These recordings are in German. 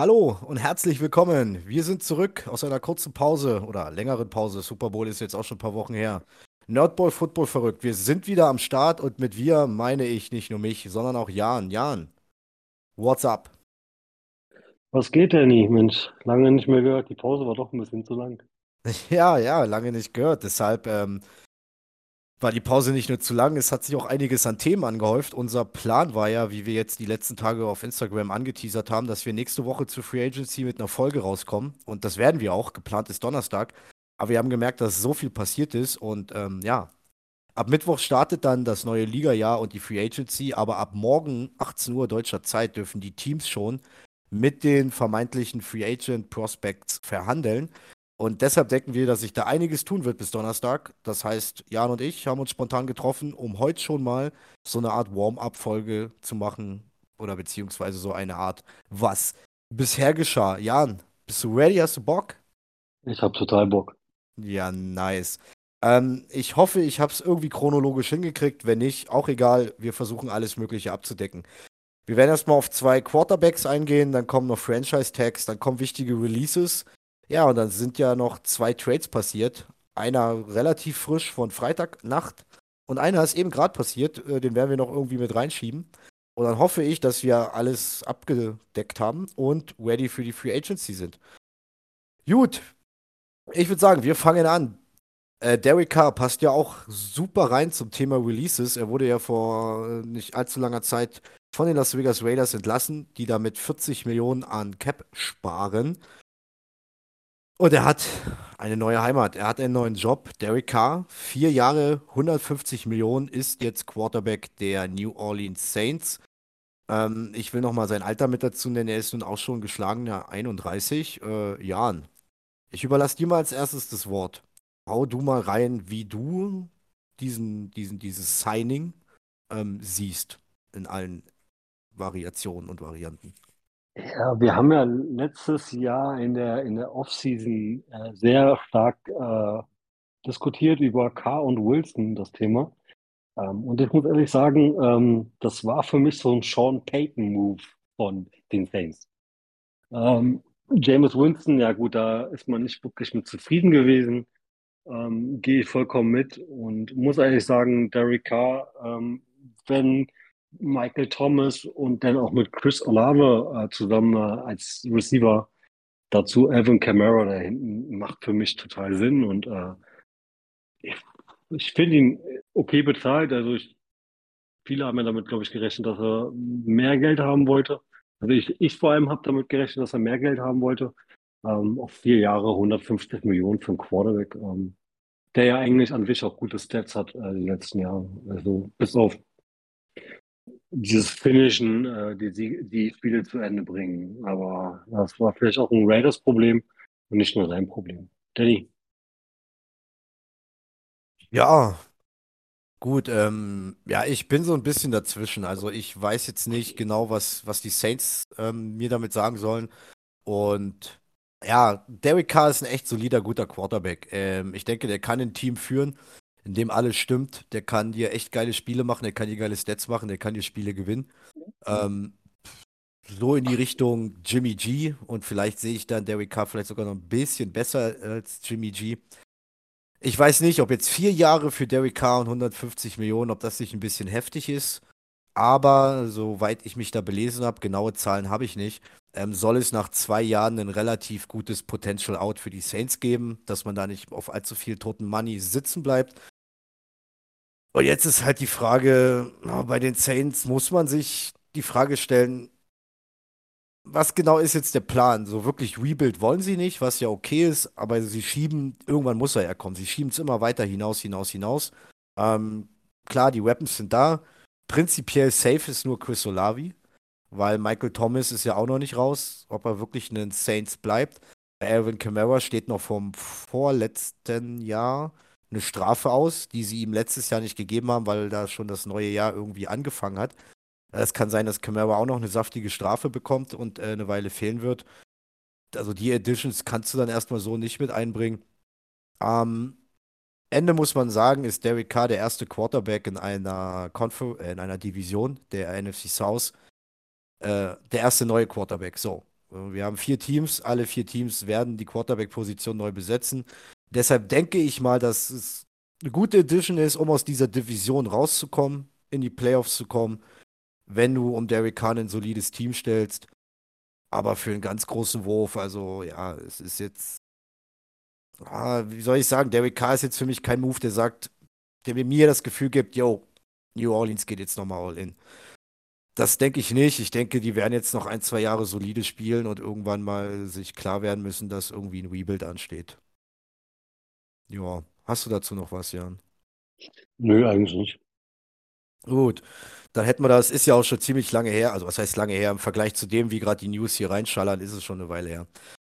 Hallo und herzlich willkommen. Wir sind zurück aus einer kurzen Pause oder längeren Pause. Super Bowl ist jetzt auch schon ein paar Wochen her. Nerdball Football verrückt. Wir sind wieder am Start und mit wir meine ich nicht nur mich, sondern auch Jan. Jan, what's up? Was geht denn nicht, Mensch? Lange nicht mehr gehört. Die Pause war doch ein bisschen zu lang. Ja, ja, lange nicht gehört. Deshalb ähm, war die Pause nicht nur zu lang, es hat sich auch einiges an Themen angehäuft. Unser Plan war ja, wie wir jetzt die letzten Tage auf Instagram angeteasert haben, dass wir nächste Woche zur Free Agency mit einer Folge rauskommen. Und das werden wir auch. Geplant ist Donnerstag. Aber wir haben gemerkt, dass so viel passiert ist. Und ähm, ja, ab Mittwoch startet dann das neue Liga-Jahr und die Free Agency. Aber ab morgen, 18 Uhr deutscher Zeit, dürfen die Teams schon mit den vermeintlichen Free Agent Prospects verhandeln. Und deshalb denken wir, dass sich da einiges tun wird bis Donnerstag. Das heißt, Jan und ich haben uns spontan getroffen, um heute schon mal so eine Art Warm-up-Folge zu machen. Oder beziehungsweise so eine Art, was bisher geschah. Jan, bist du ready? Hast du Bock? Ich hab total Bock. Ja, nice. Ähm, ich hoffe, ich habe es irgendwie chronologisch hingekriegt. Wenn nicht, auch egal. Wir versuchen alles Mögliche abzudecken. Wir werden erstmal auf zwei Quarterbacks eingehen, dann kommen noch Franchise-Tags, dann kommen wichtige Releases. Ja, und dann sind ja noch zwei Trades passiert. Einer relativ frisch von Freitagnacht und einer ist eben gerade passiert. Äh, den werden wir noch irgendwie mit reinschieben. Und dann hoffe ich, dass wir alles abgedeckt haben und ready für die Free Agency sind. Gut, ich würde sagen, wir fangen an. Äh, Derek Carr passt ja auch super rein zum Thema Releases. Er wurde ja vor äh, nicht allzu langer Zeit von den Las Vegas Raiders entlassen, die damit 40 Millionen an Cap sparen. Und er hat eine neue Heimat. Er hat einen neuen Job. Derek Carr, vier Jahre, 150 Millionen, ist jetzt Quarterback der New Orleans Saints. Ähm, ich will nochmal sein Alter mit dazu nennen. Er ist nun auch schon geschlagener 31 äh, Jahren. Ich überlasse dir mal als erstes das Wort. Hau du mal rein, wie du diesen, diesen, dieses Signing ähm, siehst in allen Variationen und Varianten. Ja, wir haben ja letztes Jahr in der, in der Offseason äh, sehr stark äh, diskutiert über Carr und Wilson, das Thema. Ähm, und ich muss ehrlich sagen, ähm, das war für mich so ein Sean Payton-Move von den Saints. Ähm, James Winston, ja gut, da ist man nicht wirklich mit zufrieden gewesen. Ähm, gehe ich vollkommen mit und muss eigentlich sagen, Derek Carr, ähm, wenn Michael Thomas und dann auch mit Chris Olave äh, zusammen äh, als Receiver. Dazu Alvin Kamara da hinten macht für mich total Sinn und äh, ich, ich finde ihn okay bezahlt. Also ich, viele haben ja damit, glaube ich, gerechnet, dass er mehr Geld haben wollte. Also ich, ich vor allem habe damit gerechnet, dass er mehr Geld haben wollte. Ähm, auf vier Jahre 150 Millionen für einen Quarterback, ähm, der ja eigentlich an sich auch gute Stats hat äh, die letzten Jahre. Also bis auf dieses Finishen, äh, die, die Spiele zu Ende bringen. Aber das war vielleicht auch ein Raiders-Problem und nicht nur sein Problem. Danny. Ja, gut. Ähm, ja, ich bin so ein bisschen dazwischen. Also ich weiß jetzt nicht genau, was, was die Saints ähm, mir damit sagen sollen. Und ja, Derek Carr ist ein echt solider, guter Quarterback. Ähm, ich denke, der kann ein Team führen in dem alles stimmt. Der kann dir echt geile Spiele machen, der kann dir geile Stats machen, der kann dir Spiele gewinnen. Ähm, so in die Richtung Jimmy G und vielleicht sehe ich dann Derek Carr vielleicht sogar noch ein bisschen besser als Jimmy G. Ich weiß nicht, ob jetzt vier Jahre für Derek Carr und 150 Millionen, ob das nicht ein bisschen heftig ist. Aber soweit ich mich da belesen habe, genaue Zahlen habe ich nicht, ähm, soll es nach zwei Jahren ein relativ gutes Potential Out für die Saints geben, dass man da nicht auf allzu viel toten Money sitzen bleibt. Und jetzt ist halt die Frage, bei den Saints muss man sich die Frage stellen, was genau ist jetzt der Plan? So wirklich Rebuild wollen sie nicht, was ja okay ist, aber sie schieben, irgendwann muss er ja kommen. Sie schieben es immer weiter hinaus, hinaus, hinaus. Ähm, klar, die Weapons sind da. Prinzipiell safe ist nur Chris Olavi, weil Michael Thomas ist ja auch noch nicht raus, ob er wirklich ein Saints bleibt. Alvin Kamara steht noch vom vorletzten Jahr eine Strafe aus, die sie ihm letztes Jahr nicht gegeben haben, weil da schon das neue Jahr irgendwie angefangen hat. Es kann sein, dass Camara auch noch eine saftige Strafe bekommt und äh, eine Weile fehlen wird. Also die Editions kannst du dann erstmal so nicht mit einbringen. Am Ende muss man sagen, ist Derek Carr der erste Quarterback in einer, Confer äh, in einer Division der NFC South. Äh, der erste neue Quarterback. So. Wir haben vier Teams, alle vier Teams werden die Quarterback-Position neu besetzen. Deshalb denke ich mal, dass es eine gute Edition ist, um aus dieser Division rauszukommen, in die Playoffs zu kommen, wenn du um Derek Carr ein solides Team stellst. Aber für einen ganz großen Wurf, also ja, es ist jetzt, ah, wie soll ich sagen, Derek Carr ist jetzt für mich kein Move, der sagt, der mir das Gefühl gibt, yo, New Orleans geht jetzt nochmal all in. Das denke ich nicht. Ich denke, die werden jetzt noch ein, zwei Jahre solide spielen und irgendwann mal sich klar werden müssen, dass irgendwie ein Rebuild ansteht. Ja, hast du dazu noch was, Jan? Nö, eigentlich nicht. Gut, dann hätten wir das, ist ja auch schon ziemlich lange her, also was heißt lange her, im Vergleich zu dem, wie gerade die News hier reinschallern, ist es schon eine Weile her.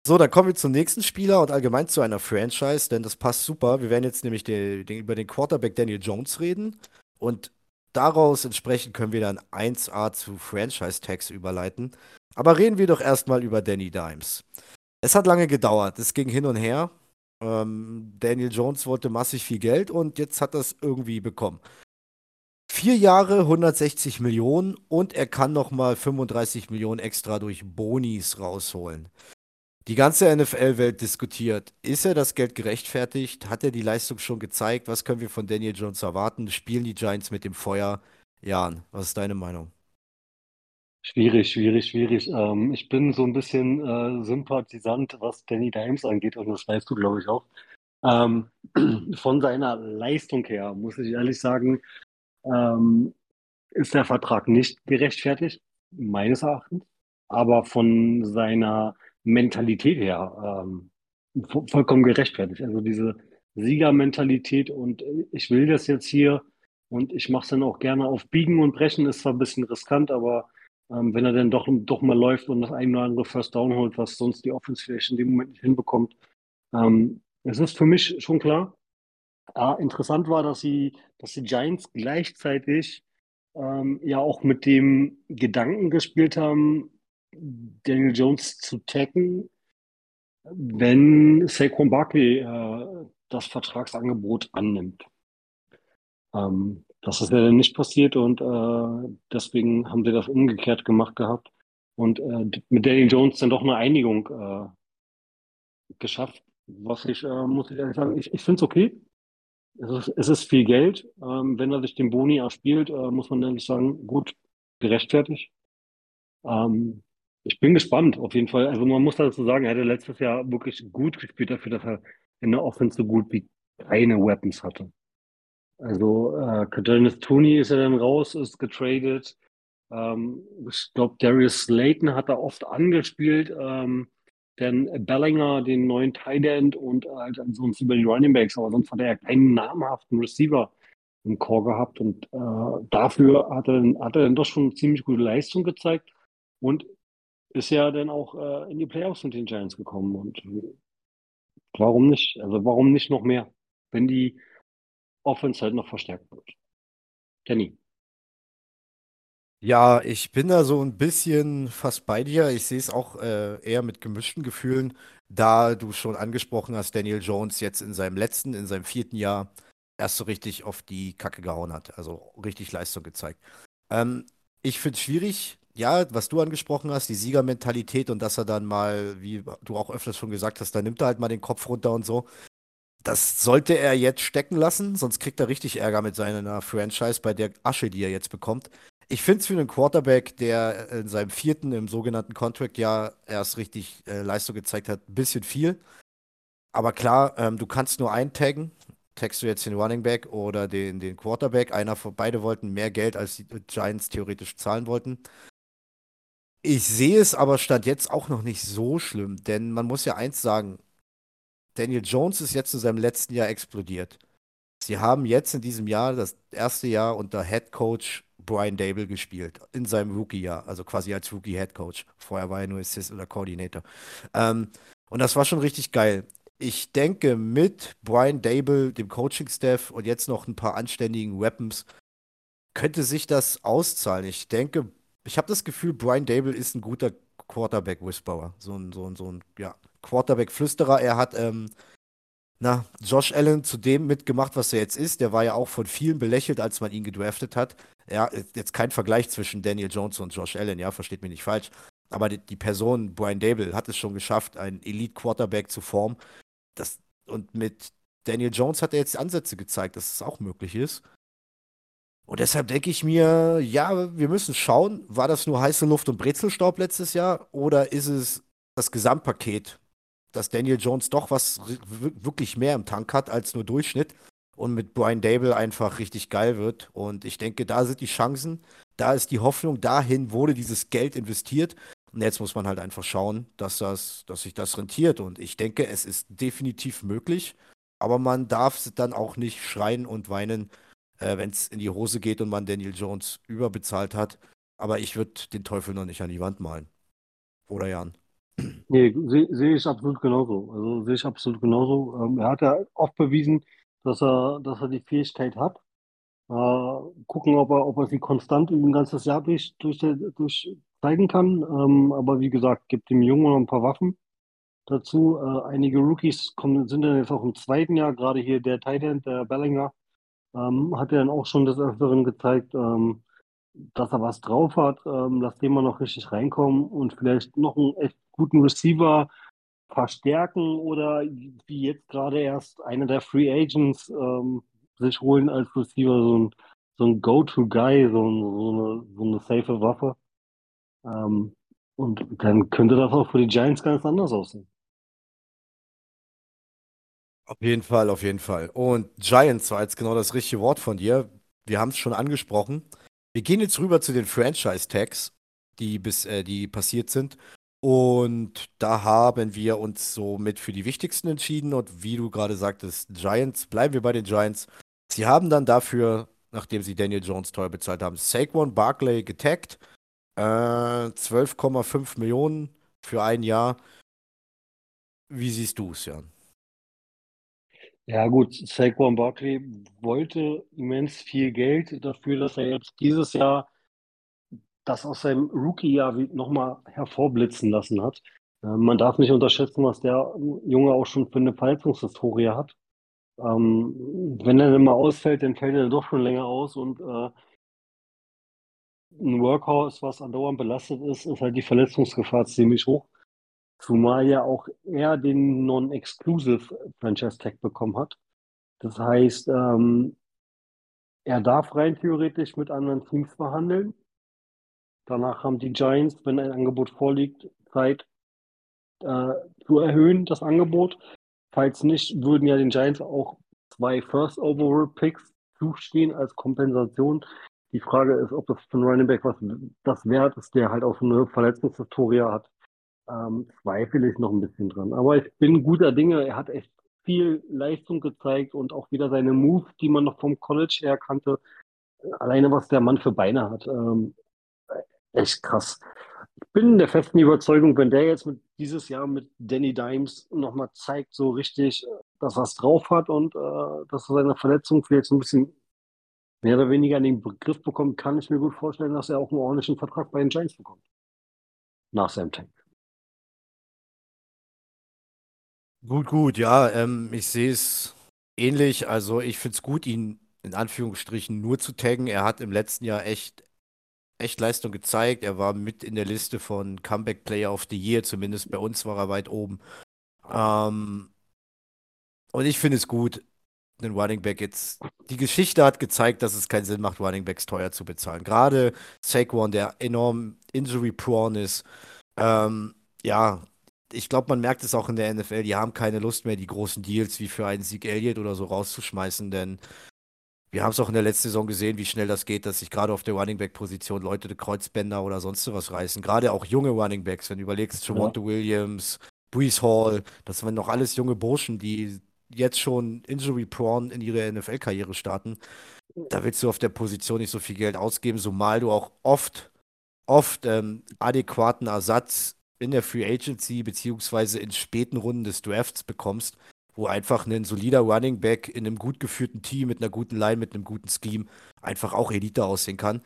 So, dann kommen wir zum nächsten Spieler und allgemein zu einer Franchise, denn das passt super. Wir werden jetzt nämlich den, den, über den Quarterback Daniel Jones reden und daraus entsprechend können wir dann 1A zu Franchise-Tags überleiten. Aber reden wir doch erstmal über Danny Dimes. Es hat lange gedauert, es ging hin und her. Ähm, Daniel Jones wollte massig viel Geld und jetzt hat er es irgendwie bekommen. Vier Jahre, 160 Millionen und er kann nochmal 35 Millionen extra durch Bonis rausholen. Die ganze NFL-Welt diskutiert, ist er das Geld gerechtfertigt? Hat er die Leistung schon gezeigt? Was können wir von Daniel Jones erwarten? Spielen die Giants mit dem Feuer? Jan, was ist deine Meinung? Schwierig, schwierig, schwierig. Ähm, ich bin so ein bisschen äh, Sympathisant, was Danny Dimes angeht, und das weißt du, glaube ich, auch. Ähm, von seiner Leistung her, muss ich ehrlich sagen, ähm, ist der Vertrag nicht gerechtfertigt, meines Erachtens, aber von seiner Mentalität her ähm, vo- vollkommen gerechtfertigt. Also diese Siegermentalität und äh, ich will das jetzt hier und ich mache es dann auch gerne auf Biegen und Brechen, ist zwar ein bisschen riskant, aber ähm, wenn er dann doch, doch mal läuft und das ein oder andere First Down holt, was sonst die Offense vielleicht in dem Moment nicht hinbekommt, ähm, es ist für mich schon klar. Ah, interessant war, dass sie, dass die Giants gleichzeitig ähm, ja auch mit dem Gedanken gespielt haben, Daniel Jones zu taggen, wenn Saquon Barkley äh, das Vertragsangebot annimmt. Ähm, das ist ja dann nicht passiert und äh, deswegen haben sie das umgekehrt gemacht gehabt und äh, mit Daniel Jones dann doch eine Einigung äh, geschafft, was ich, äh, muss ich ehrlich sagen, ich, ich finde es okay. Es ist, es ist viel Geld. Ähm, wenn er sich den Boni erspielt, äh, muss man ehrlich sagen, gut, gerechtfertigt. Ähm, ich bin gespannt, auf jeden Fall. Also man muss dazu sagen, er hatte letztes Jahr wirklich gut gespielt dafür, dass er in der Offense so gut wie keine Weapons hatte. Also äh, Kadarius Toney ist ja dann raus, ist getradet. Ähm, ich glaube, Darius Slayton hat da oft angespielt. Ähm, dann Bellinger, den neuen Tight End und halt sonst über die Running Backs, aber sonst hat er ja keinen namhaften Receiver im Core gehabt und äh, dafür hat er, hat er dann doch schon ziemlich gute Leistung gezeigt und ist ja dann auch äh, in die Playoffs mit den Giants gekommen und warum nicht? Also warum nicht noch mehr, wenn die Offense halt noch verstärkt wird? Danny. Ja, ich bin da so ein bisschen fast bei dir. Ich sehe es auch äh, eher mit gemischten Gefühlen, da du schon angesprochen hast, Daniel Jones jetzt in seinem letzten, in seinem vierten Jahr erst so richtig auf die Kacke gehauen hat, also richtig Leistung gezeigt. Ähm, ich finde es schwierig, ja, was du angesprochen hast, die Siegermentalität und dass er dann mal, wie du auch öfters schon gesagt hast, da nimmt er halt mal den Kopf runter und so. Das sollte er jetzt stecken lassen, sonst kriegt er richtig Ärger mit seiner Franchise bei der Asche, die er jetzt bekommt. Ich finde es für einen Quarterback, der in seinem vierten, im sogenannten Contract-Jahr erst richtig äh, Leistung gezeigt hat, ein bisschen viel. Aber klar, ähm, du kannst nur eintaggen. Taggst du jetzt den Running Back oder den, den Quarterback? Einer von beide wollten mehr Geld, als die Giants theoretisch zahlen wollten. Ich sehe es aber Stand jetzt auch noch nicht so schlimm, denn man muss ja eins sagen, Daniel Jones ist jetzt in seinem letzten Jahr explodiert. Sie haben jetzt in diesem Jahr das erste Jahr unter Head Coach Brian Dable gespielt, in seinem Rookie-Jahr, also quasi als Rookie-Head Coach. Vorher war er nur Assist oder Coordinator. Ähm, und das war schon richtig geil. Ich denke, mit Brian Dable, dem Coaching-Staff und jetzt noch ein paar anständigen Weapons, könnte sich das auszahlen. Ich denke, ich habe das Gefühl, Brian Dable ist ein guter Quarterback-Whisperer. So ein, so ein, so ein, ja, Quarterback-Flüsterer. Er hat, ähm, na, Josh Allen zu dem mitgemacht, was er jetzt ist. Der war ja auch von vielen belächelt, als man ihn gedraftet hat. Ja, jetzt kein Vergleich zwischen Daniel Jones und Josh Allen, ja, versteht mich nicht falsch. Aber die, die Person, Brian Dable, hat es schon geschafft, einen Elite-Quarterback zu formen. Das, und mit Daniel Jones hat er jetzt Ansätze gezeigt, dass es auch möglich ist. Und deshalb denke ich mir, ja, wir müssen schauen, war das nur heiße Luft und Brezelstaub letztes Jahr oder ist es das Gesamtpaket, dass Daniel Jones doch was wirklich mehr im Tank hat als nur Durchschnitt und mit Brian Dable einfach richtig geil wird. Und ich denke, da sind die Chancen, da ist die Hoffnung, dahin wurde dieses Geld investiert. Und jetzt muss man halt einfach schauen, dass, das, dass sich das rentiert. Und ich denke, es ist definitiv möglich, aber man darf dann auch nicht schreien und weinen, äh, wenn es in die Hose geht und man Daniel Jones überbezahlt hat. Aber ich würde den Teufel noch nicht an die Wand malen. Oder Jan? Nee, sehe seh ich absolut genauso. Also sehe ich absolut genauso. Ähm, er hat ja oft bewiesen, dass er, dass er die Fähigkeit hat. Äh, gucken, ob er, ob er sie konstant ein ganzes Jahr durch, durch, durch zeigen kann. Ähm, aber wie gesagt, gibt dem Jungen noch ein paar Waffen dazu. Äh, einige Rookies kommen, sind dann jetzt auch im zweiten Jahr, gerade hier der Titan, der Bellinger, ähm, hat er dann auch schon des Öfteren gezeigt, ähm, dass er was drauf hat. Ähm, lass den mal noch richtig reinkommen und vielleicht noch einen echt guten Receiver verstärken oder wie jetzt gerade erst einer der Free Agents ähm, sich holen als Receiver, so ein, so ein Go-To-Guy, so, ein, so, eine, so eine safe Waffe. Ähm, und dann könnte das auch für die Giants ganz anders aussehen. Auf jeden Fall, auf jeden Fall. Und Giants war jetzt genau das richtige Wort von dir. Wir haben es schon angesprochen. Wir gehen jetzt rüber zu den Franchise-Tags, die, bis, äh, die passiert sind. Und da haben wir uns so mit für die wichtigsten entschieden. Und wie du gerade sagtest, Giants, bleiben wir bei den Giants. Sie haben dann dafür, nachdem sie Daniel Jones teuer bezahlt haben, Saquon Barkley getaggt. Äh, 12,5 Millionen für ein Jahr. Wie siehst du es, Jan? Ja, gut, Saquon Barkley wollte immens viel Geld dafür, dass er jetzt dieses Jahr das aus seinem Rookie-Jahr nochmal hervorblitzen lassen hat. Äh, man darf nicht unterschätzen, was der Junge auch schon für eine Verletzungshistorie hat. Ähm, wenn er dann mal ausfällt, dann fällt er doch schon länger aus und äh, ein Workhouse, was andauernd belastet ist, ist halt die Verletzungsgefahr ziemlich hoch. Zumal ja auch er den Non-Exclusive Franchise Tag bekommen hat. Das heißt, ähm, er darf rein theoretisch mit anderen Teams verhandeln. Danach haben die Giants, wenn ein Angebot vorliegt, Zeit äh, zu erhöhen, das Angebot. Falls nicht, würden ja den Giants auch zwei First Overall Picks zustehen als Kompensation. Die Frage ist, ob das für einen Running Back was das wert ist, der halt auch so eine Verletzungshistorie hat ähm, zweifle ich noch ein bisschen dran. Aber ich bin guter Dinge. Er hat echt viel Leistung gezeigt und auch wieder seine Moves, die man noch vom College her kannte. Alleine, was der Mann für Beine hat. Ähm, echt krass. Ich bin der festen Überzeugung, wenn der jetzt mit dieses Jahr mit Danny Dimes nochmal zeigt, so richtig, dass er es drauf hat und äh, dass er seine Verletzung vielleicht so ein bisschen mehr oder weniger in den Begriff bekommt, kann ich mir gut vorstellen, dass er auch einen ordentlichen Vertrag bei den Giants bekommt. Nach seinem Tank. Gut, gut, ja, ähm, ich sehe es ähnlich. Also ich finde es gut, ihn in Anführungsstrichen nur zu taggen. Er hat im letzten Jahr echt, echt Leistung gezeigt. Er war mit in der Liste von Comeback Player of the Year, zumindest bei uns war er weit oben. Ähm, und ich finde es gut, den Running Back jetzt. Die Geschichte hat gezeigt, dass es keinen Sinn macht, Running Backs teuer zu bezahlen. Gerade Saquon, der enorm injury-prone ist. Ähm, ja, ich glaube, man merkt es auch in der NFL, die haben keine Lust mehr, die großen Deals wie für einen Sieg Elliott oder so rauszuschmeißen, denn wir haben es auch in der letzten Saison gesehen, wie schnell das geht, dass sich gerade auf der Running Back Position Leute die Kreuzbänder oder sonst was reißen. Gerade auch junge Running Backs, wenn du überlegst, Javonte ja. Williams, Brees Hall, das sind noch alles junge Burschen, die jetzt schon injury prone in ihre NFL-Karriere starten. Da willst du auf der Position nicht so viel Geld ausgeben, zumal du auch oft, oft ähm, adäquaten Ersatz in der Free Agency beziehungsweise in späten Runden des Drafts bekommst, wo einfach ein solider Running Back in einem gut geführten Team mit einer guten Line, mit einem guten Scheme einfach auch Elite aussehen kann.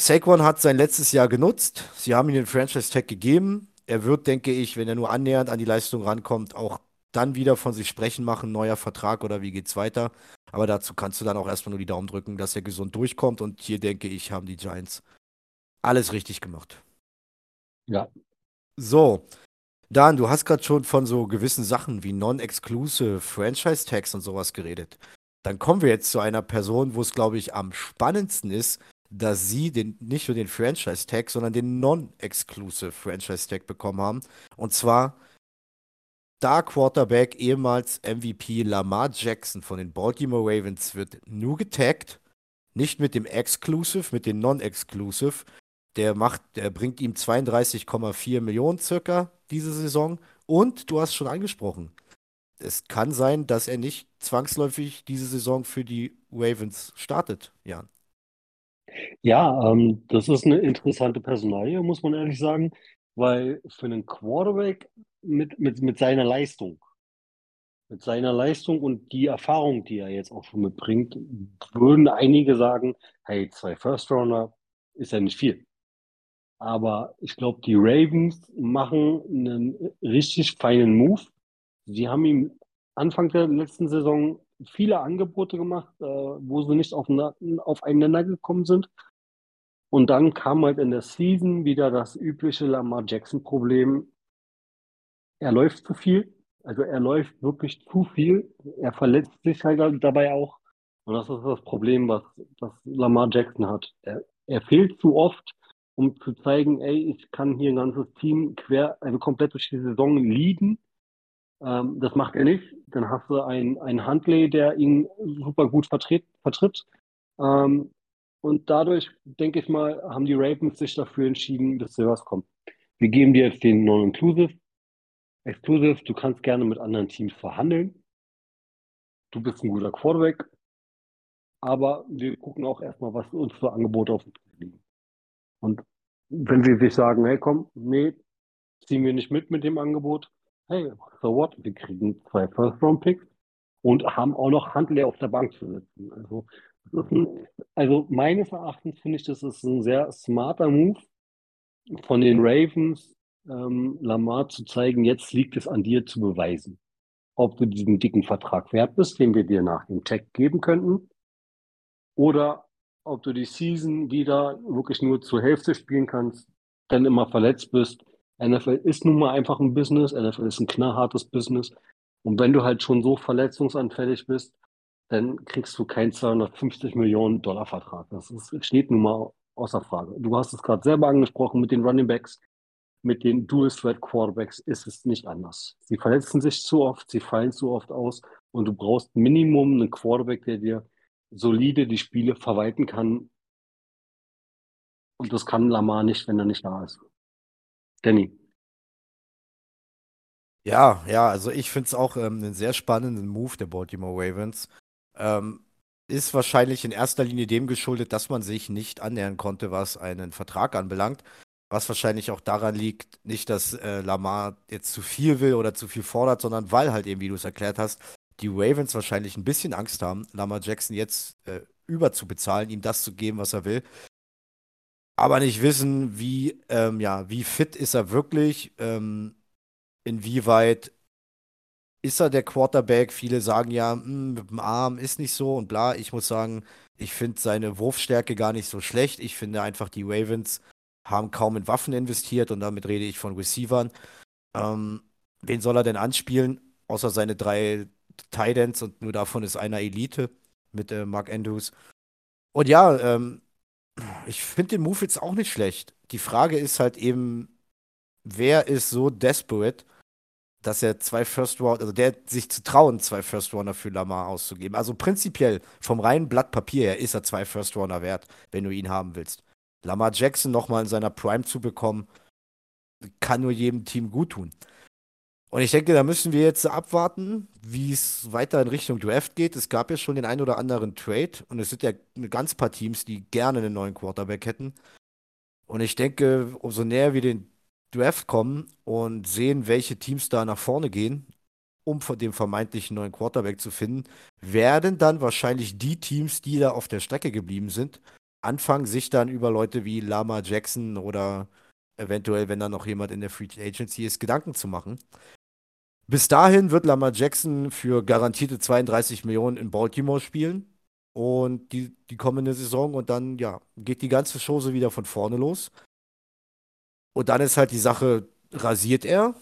Saquon hat sein letztes Jahr genutzt. Sie haben ihm den Franchise Tag gegeben. Er wird, denke ich, wenn er nur annähernd an die Leistung rankommt, auch dann wieder von sich sprechen machen, neuer Vertrag oder wie geht's weiter. Aber dazu kannst du dann auch erstmal nur die Daumen drücken, dass er gesund durchkommt. Und hier denke ich, haben die Giants alles richtig gemacht. Ja. So, Dan, du hast gerade schon von so gewissen Sachen wie Non-Exclusive, Franchise-Tags und sowas geredet. Dann kommen wir jetzt zu einer Person, wo es, glaube ich, am spannendsten ist, dass sie den, nicht nur den Franchise-Tag, sondern den Non-Exclusive Franchise-Tag bekommen haben. Und zwar Star Quarterback, ehemals MVP Lamar Jackson von den Baltimore Ravens wird nur getaggt, nicht mit dem Exclusive, mit dem Non-Exclusive. Der macht, der bringt ihm 32,4 Millionen circa diese Saison. Und du hast schon angesprochen, es kann sein, dass er nicht zwangsläufig diese Saison für die Ravens startet, Jan. Ja, ähm, das ist eine interessante Personalie, muss man ehrlich sagen, weil für einen Quarterback mit, mit, mit seiner Leistung, mit seiner Leistung und die Erfahrung, die er jetzt auch schon mitbringt, würden einige sagen, hey, zwei First Rounder ist ja nicht viel. Aber ich glaube, die Ravens machen einen richtig feinen Move. Sie haben ihm Anfang der letzten Saison viele Angebote gemacht, äh, wo sie nicht auf, aufeinander gekommen sind. Und dann kam halt in der Season wieder das übliche Lamar Jackson-Problem. Er läuft zu viel. Also er läuft wirklich zu viel. Er verletzt sich halt dabei auch. Und das ist das Problem, was, was Lamar Jackson hat. Er, er fehlt zu oft um zu zeigen, ey, ich kann hier ein ganzes Team quer, also komplett durch die Saison leaden. Ähm, das macht er nicht. Dann hast du einen, einen Huntley, der ihn super gut vertritt. vertritt. Ähm, und dadurch, denke ich mal, haben die Ravens sich dafür entschieden, dass was kommt. Wir geben dir jetzt den Non-Inclusive. Exclusive, du kannst gerne mit anderen Teams verhandeln. Du bist ein guter Quarterback. Aber wir gucken auch erstmal, was uns für Angebote auf dem liegen. Und wenn sie sich sagen, hey komm, nee, ziehen wir nicht mit mit dem Angebot, hey, so what, wir kriegen zwei First-Round-Picks und haben auch noch Handler auf der Bank zu sitzen. Also, also meines Erachtens finde ich, das ist ein sehr smarter Move von den Ravens, ähm, Lamar zu zeigen, jetzt liegt es an dir zu beweisen, ob du diesen dicken Vertrag wert bist, den wir dir nach dem Tag geben könnten, oder ob du die Season wieder wirklich nur zur Hälfte spielen kannst, dann immer verletzt bist. NFL ist nun mal einfach ein Business, NFL ist ein knallhartes Business. Und wenn du halt schon so verletzungsanfällig bist, dann kriegst du keinen 250 Millionen Dollar Vertrag. Das ist, steht nun mal außer Frage. Du hast es gerade selber angesprochen mit den Running Backs, mit den Dual Threat Quarterbacks ist es nicht anders. Sie verletzen sich zu oft, sie fallen zu oft aus und du brauchst Minimum einen Quarterback, der dir solide die Spiele verwalten kann. Und das kann Lamar nicht, wenn er nicht da ist. Danny. Ja, ja, also ich finde es auch ähm, einen sehr spannenden Move der Baltimore Ravens. Ähm, ist wahrscheinlich in erster Linie dem geschuldet, dass man sich nicht annähern konnte, was einen Vertrag anbelangt. Was wahrscheinlich auch daran liegt, nicht, dass äh, Lamar jetzt zu viel will oder zu viel fordert, sondern weil halt eben, wie du es erklärt hast, die Ravens wahrscheinlich ein bisschen Angst haben, Lamar Jackson jetzt äh, überzubezahlen, ihm das zu geben, was er will. Aber nicht wissen, wie, ähm, ja, wie fit ist er wirklich, ähm, inwieweit ist er der Quarterback? Viele sagen ja, mh, hm, mit dem Arm ist nicht so und bla. Ich muss sagen, ich finde seine Wurfstärke gar nicht so schlecht. Ich finde einfach, die Ravens haben kaum in Waffen investiert und damit rede ich von Receivern. Ähm, wen soll er denn anspielen? Außer seine drei Titans und nur davon ist einer Elite mit äh, Mark Andrews. Und ja, ähm, ich finde den Move jetzt auch nicht schlecht. Die Frage ist halt eben, wer ist so desperate, dass er zwei First Round, also der sich zu trauen, zwei First Rounder für Lamar auszugeben. Also prinzipiell vom reinen Blatt Papier her ist er zwei First Rounder wert, wenn du ihn haben willst. Lamar Jackson nochmal in seiner Prime zu bekommen, kann nur jedem Team gut tun. Und ich denke, da müssen wir jetzt abwarten, wie es weiter in Richtung Draft geht. Es gab ja schon den einen oder anderen Trade und es sind ja ganz paar Teams, die gerne einen neuen Quarterback hätten. Und ich denke, umso näher wir den Draft kommen und sehen, welche Teams da nach vorne gehen, um den vermeintlichen neuen Quarterback zu finden, werden dann wahrscheinlich die Teams, die da auf der Strecke geblieben sind, anfangen, sich dann über Leute wie Lama Jackson oder eventuell, wenn da noch jemand in der Free Agency ist, Gedanken zu machen. Bis dahin wird Lamar Jackson für garantierte 32 Millionen in Baltimore spielen. Und die, die kommende Saison und dann, ja, geht die ganze Chose wieder von vorne los. Und dann ist halt die Sache, rasiert er,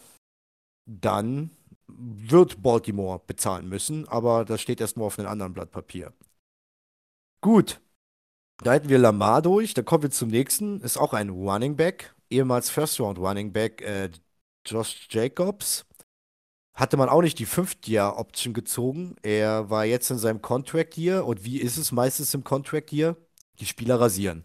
dann wird Baltimore bezahlen müssen, aber das steht erstmal auf einem anderen Blatt Papier. Gut, da hätten wir Lamar durch, dann kommen wir zum nächsten, ist auch ein Running Back, ehemals First Round Running Back, äh, Josh Jacobs. Hatte man auch nicht die Fünft-Jahr-Option gezogen. Er war jetzt in seinem Contract Year und wie ist es meistens im Contract Year? Die Spieler rasieren.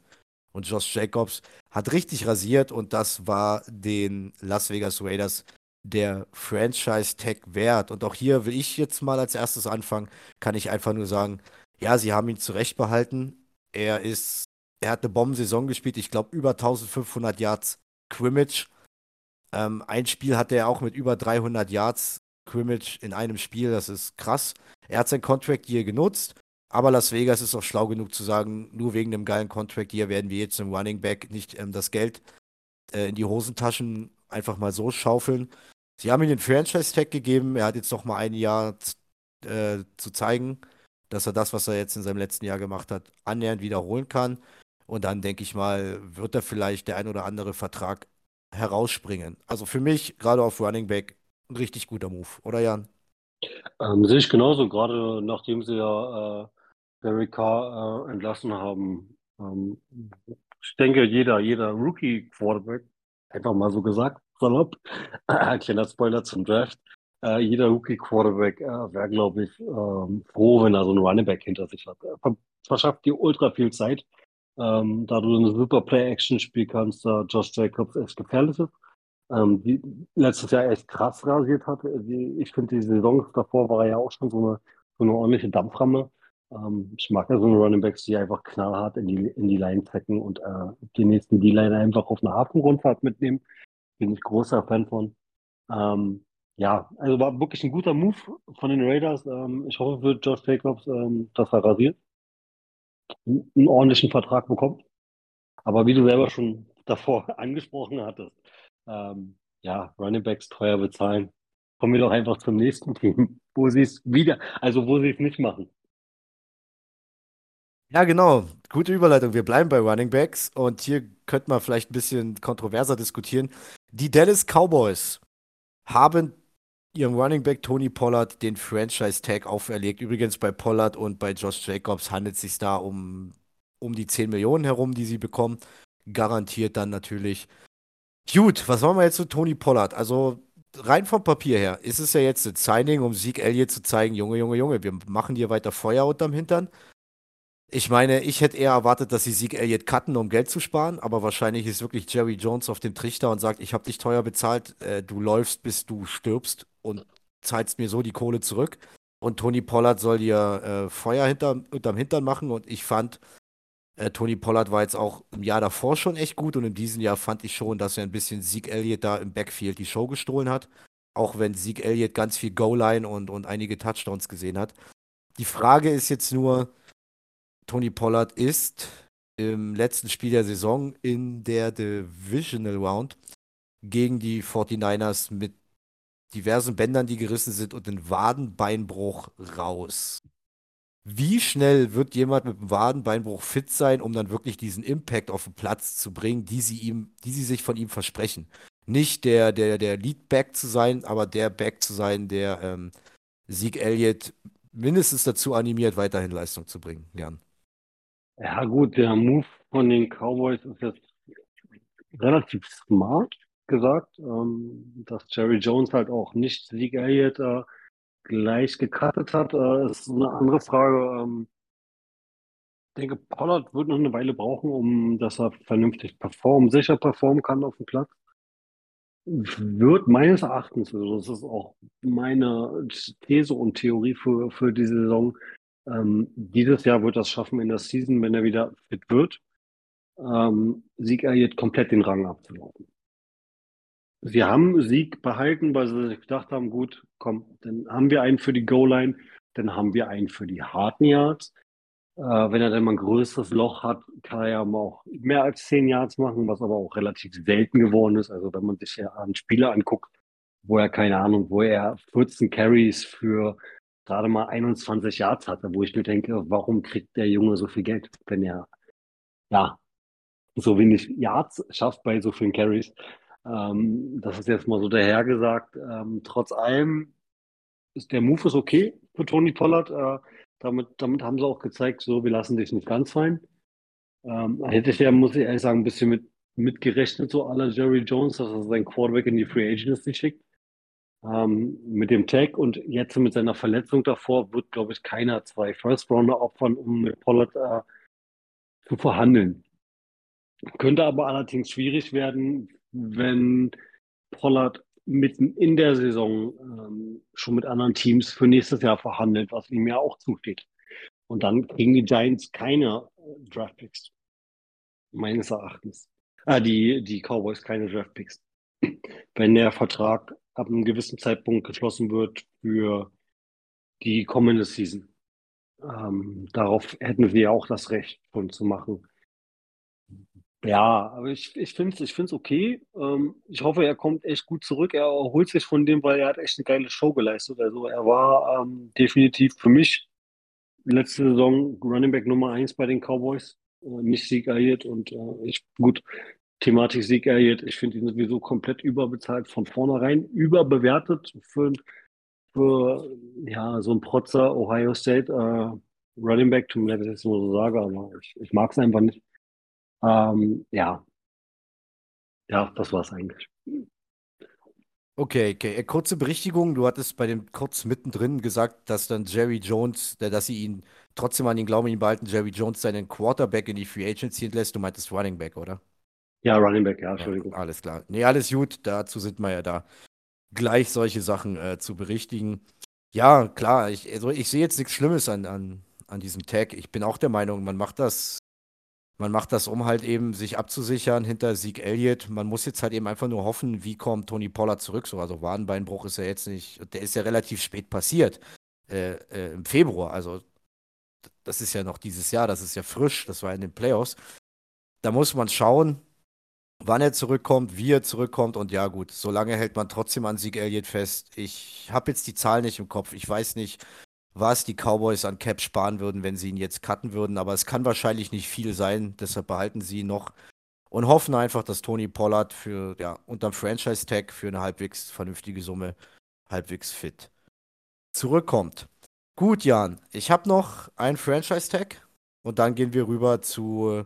Und Josh Jacobs hat richtig rasiert und das war den Las Vegas Raiders der Franchise-Tag wert. Und auch hier will ich jetzt mal als erstes anfangen, kann ich einfach nur sagen, ja, sie haben ihn zurecht behalten. Er ist, er hat eine Bombensaison gespielt, ich glaube über 1500 Yards Scrimmage. Ähm, ein Spiel hatte er auch mit über 300 Yards Scrimmage in einem Spiel, das ist krass. Er hat sein Contract Year genutzt, aber Las Vegas ist auch schlau genug zu sagen, nur wegen dem geilen Contract Year werden wir jetzt im Running Back nicht ähm, das Geld äh, in die Hosentaschen einfach mal so schaufeln. Sie haben ihm den Franchise-Tag gegeben, er hat jetzt noch mal ein Jahr äh, zu zeigen, dass er das, was er jetzt in seinem letzten Jahr gemacht hat, annähernd wiederholen kann. Und dann denke ich mal, wird er vielleicht der ein oder andere Vertrag herausspringen. Also für mich, gerade auf Running Back, ein richtig guter Move, oder Jan? Ähm, sehe ich genauso, gerade nachdem sie ja äh, Derek Carr äh, entlassen haben. Ähm, ich denke, jeder, jeder Rookie-Quarterback, einfach mal so gesagt, salopp, kleiner Spoiler zum Draft, äh, jeder Rookie-Quarterback äh, wäre, glaube ich, ähm, froh, wenn er so einen Running Back hinter sich hat. Er verschafft dir ultra viel Zeit ähm, da du eine super Play-Action spielen kannst, da Josh Jacobs echt gefährlich ist. Ähm, die letztes Jahr echt krass rasiert hat. Ich finde, die Saison davor war ja auch schon so eine, so eine ordentliche Dampframme. Ähm, ich mag ja so eine Running Backs, die einfach knallhart in die, in die Line trecken und äh, die nächsten D-Line einfach auf eine Hafenrundfahrt mitnehmen. Bin ich großer Fan von. Ähm, ja, also war wirklich ein guter Move von den Raiders. Ähm, ich hoffe für Josh Jacobs, ähm, dass er rasiert einen ordentlichen Vertrag bekommt. Aber wie du selber schon davor angesprochen hattest, ähm, ja, Running Backs teuer bezahlen. Kommen wir doch einfach zum nächsten Team, wo sie es wieder, also wo sie es nicht machen. Ja, genau. Gute Überleitung. Wir bleiben bei Running Backs und hier könnte man vielleicht ein bisschen kontroverser diskutieren. Die Dallas Cowboys haben ihrem Running Back Tony Pollard den Franchise-Tag auferlegt. Übrigens bei Pollard und bei Josh Jacobs handelt es sich da um, um die 10 Millionen herum, die sie bekommen. Garantiert dann natürlich. Gut, was machen wir jetzt zu Tony Pollard? Also rein vom Papier her ist es ja jetzt ein Signing, um Sieg Elliott zu zeigen, Junge, Junge, Junge, wir machen dir weiter Feuer unterm Hintern. Ich meine, ich hätte eher erwartet, dass sie Sieg Elliott cutten, um Geld zu sparen, aber wahrscheinlich ist wirklich Jerry Jones auf dem Trichter und sagt, ich habe dich teuer bezahlt, äh, du läufst, bis du stirbst und zahlst mir so die Kohle zurück. Und Tony Pollard soll dir äh, Feuer hinter, unterm Hintern machen und ich fand, äh, Tony Pollard war jetzt auch im Jahr davor schon echt gut und in diesem Jahr fand ich schon, dass er ein bisschen Sieg Elliott da im Backfield die Show gestohlen hat. Auch wenn Sieg Elliott ganz viel Goal-Line und, und einige Touchdowns gesehen hat. Die Frage ist jetzt nur, Tony Pollard ist im letzten Spiel der Saison in der Divisional Round gegen die 49ers mit diversen Bändern, die gerissen sind und einen Wadenbeinbruch raus. Wie schnell wird jemand mit einem Wadenbeinbruch fit sein, um dann wirklich diesen Impact auf den Platz zu bringen, die sie ihm, die sie sich von ihm versprechen? Nicht der, der, der Leadback zu sein, aber der Back zu sein, der ähm, Sieg Elliott mindestens dazu animiert, weiterhin Leistung zu bringen. Gern. Ja, gut, der Move von den Cowboys ist jetzt relativ smart gesagt, ähm, dass Jerry Jones halt auch nicht Sieg Elliott äh, gleich gecuttet hat, äh, ist eine andere Frage. Ähm, ich denke, Pollard wird noch eine Weile brauchen, um dass er vernünftig performen, sicher performen kann auf dem Platz. Wird meines Erachtens, also das ist auch meine These und Theorie für, für die Saison, ähm, dieses Jahr wird das schaffen in der Season, wenn er wieder fit wird, ähm, Sieg Elliott komplett den Rang abzulaufen. Sie haben Sieg behalten, weil sie sich gedacht haben, gut, komm, dann haben wir einen für die Goal-Line, dann haben wir einen für die harten Yards. Äh, wenn er dann mal ein größeres Loch hat, kann er ja auch mehr als 10 Yards machen, was aber auch relativ selten geworden ist. Also wenn man sich ja an Spiele anguckt, wo er, keine Ahnung, wo er 14 Carries für gerade mal 21 Yards hatte, wo ich mir denke, warum kriegt der Junge so viel Geld, wenn er, ja, so wenig Yards schafft bei so vielen Carries. Ähm, das ist jetzt mal so dahergesagt. Ähm, trotz allem ist der Move ist okay für Tony Pollard. Äh, damit, damit haben sie auch gezeigt, so, wir lassen dich nicht ganz fallen. Ähm, hätte ich ja, muss ich ehrlich sagen, ein bisschen mit, mitgerechnet, so aller Jerry Jones, dass er seinen Quarterback in die Free Agency schickt. Ähm, mit dem Tag und jetzt mit seiner Verletzung davor wird, glaube ich, keiner zwei First-Rounder opfern, um mit Pollard äh, zu verhandeln. Könnte aber allerdings schwierig werden, wenn Pollard mitten in der Saison ähm, schon mit anderen Teams für nächstes Jahr verhandelt, was ihm ja auch zusteht. Und dann kriegen die Giants keine äh, Draftpicks. Meines Erachtens. Ah, die, die Cowboys keine Draftpicks. Wenn der Vertrag ab einem gewissen Zeitpunkt geschlossen wird für die kommende Season. Ähm, darauf hätten wir auch das Recht schon zu machen. Ja, aber ich, ich finde es ich find's okay. Ähm, ich hoffe, er kommt echt gut zurück. Er erholt sich von dem, weil er hat echt eine geile Show geleistet. Also er war ähm, definitiv für mich letzte Saison Running Back Nummer 1 bei den Cowboys. Äh, nicht Sieg Elliott und äh, ich, gut, Thematik Sieg Elliott, ich finde ihn sowieso komplett überbezahlt, von vornherein überbewertet für, für ja, so ein Protzer Ohio State äh, Running Back, tut mir leid, dass ich das nur so sage, aber ich, ich mag es einfach nicht. Ähm, ja. Ja, das war es eigentlich. Okay, okay. Äh, kurze Berichtigung. Du hattest bei dem kurz mittendrin gesagt, dass dann Jerry Jones, dass sie ihn trotzdem an ihn glauben, ihn behalten, Jerry Jones seinen Quarterback in die Free Agency entlässt. Du meintest Running Back, oder? Ja, Running Back, ja, Entschuldigung. Ja, alles klar. Nee, alles gut. Dazu sind wir ja da. Gleich solche Sachen äh, zu berichtigen. Ja, klar. Ich, also ich sehe jetzt nichts Schlimmes an, an, an diesem Tag. Ich bin auch der Meinung, man macht das man macht das, um halt eben sich abzusichern hinter Sieg Elliott. Man muss jetzt halt eben einfach nur hoffen, wie kommt Tony Pollard zurück. So, also Wadenbeinbruch ist ja jetzt nicht, der ist ja relativ spät passiert. Äh, äh, Im Februar. Also das ist ja noch dieses Jahr, das ist ja frisch, das war in den Playoffs. Da muss man schauen, wann er zurückkommt, wie er zurückkommt und ja gut, solange hält man trotzdem an Sieg Elliott fest. Ich habe jetzt die Zahl nicht im Kopf. Ich weiß nicht, was die Cowboys an Cap sparen würden, wenn sie ihn jetzt cutten würden. Aber es kann wahrscheinlich nicht viel sein. Deshalb behalten sie ihn noch und hoffen einfach, dass Tony Pollard für, ja, unterm Franchise-Tag für eine halbwegs vernünftige Summe halbwegs fit zurückkommt. Gut, Jan, ich habe noch einen Franchise-Tag und dann gehen wir rüber zu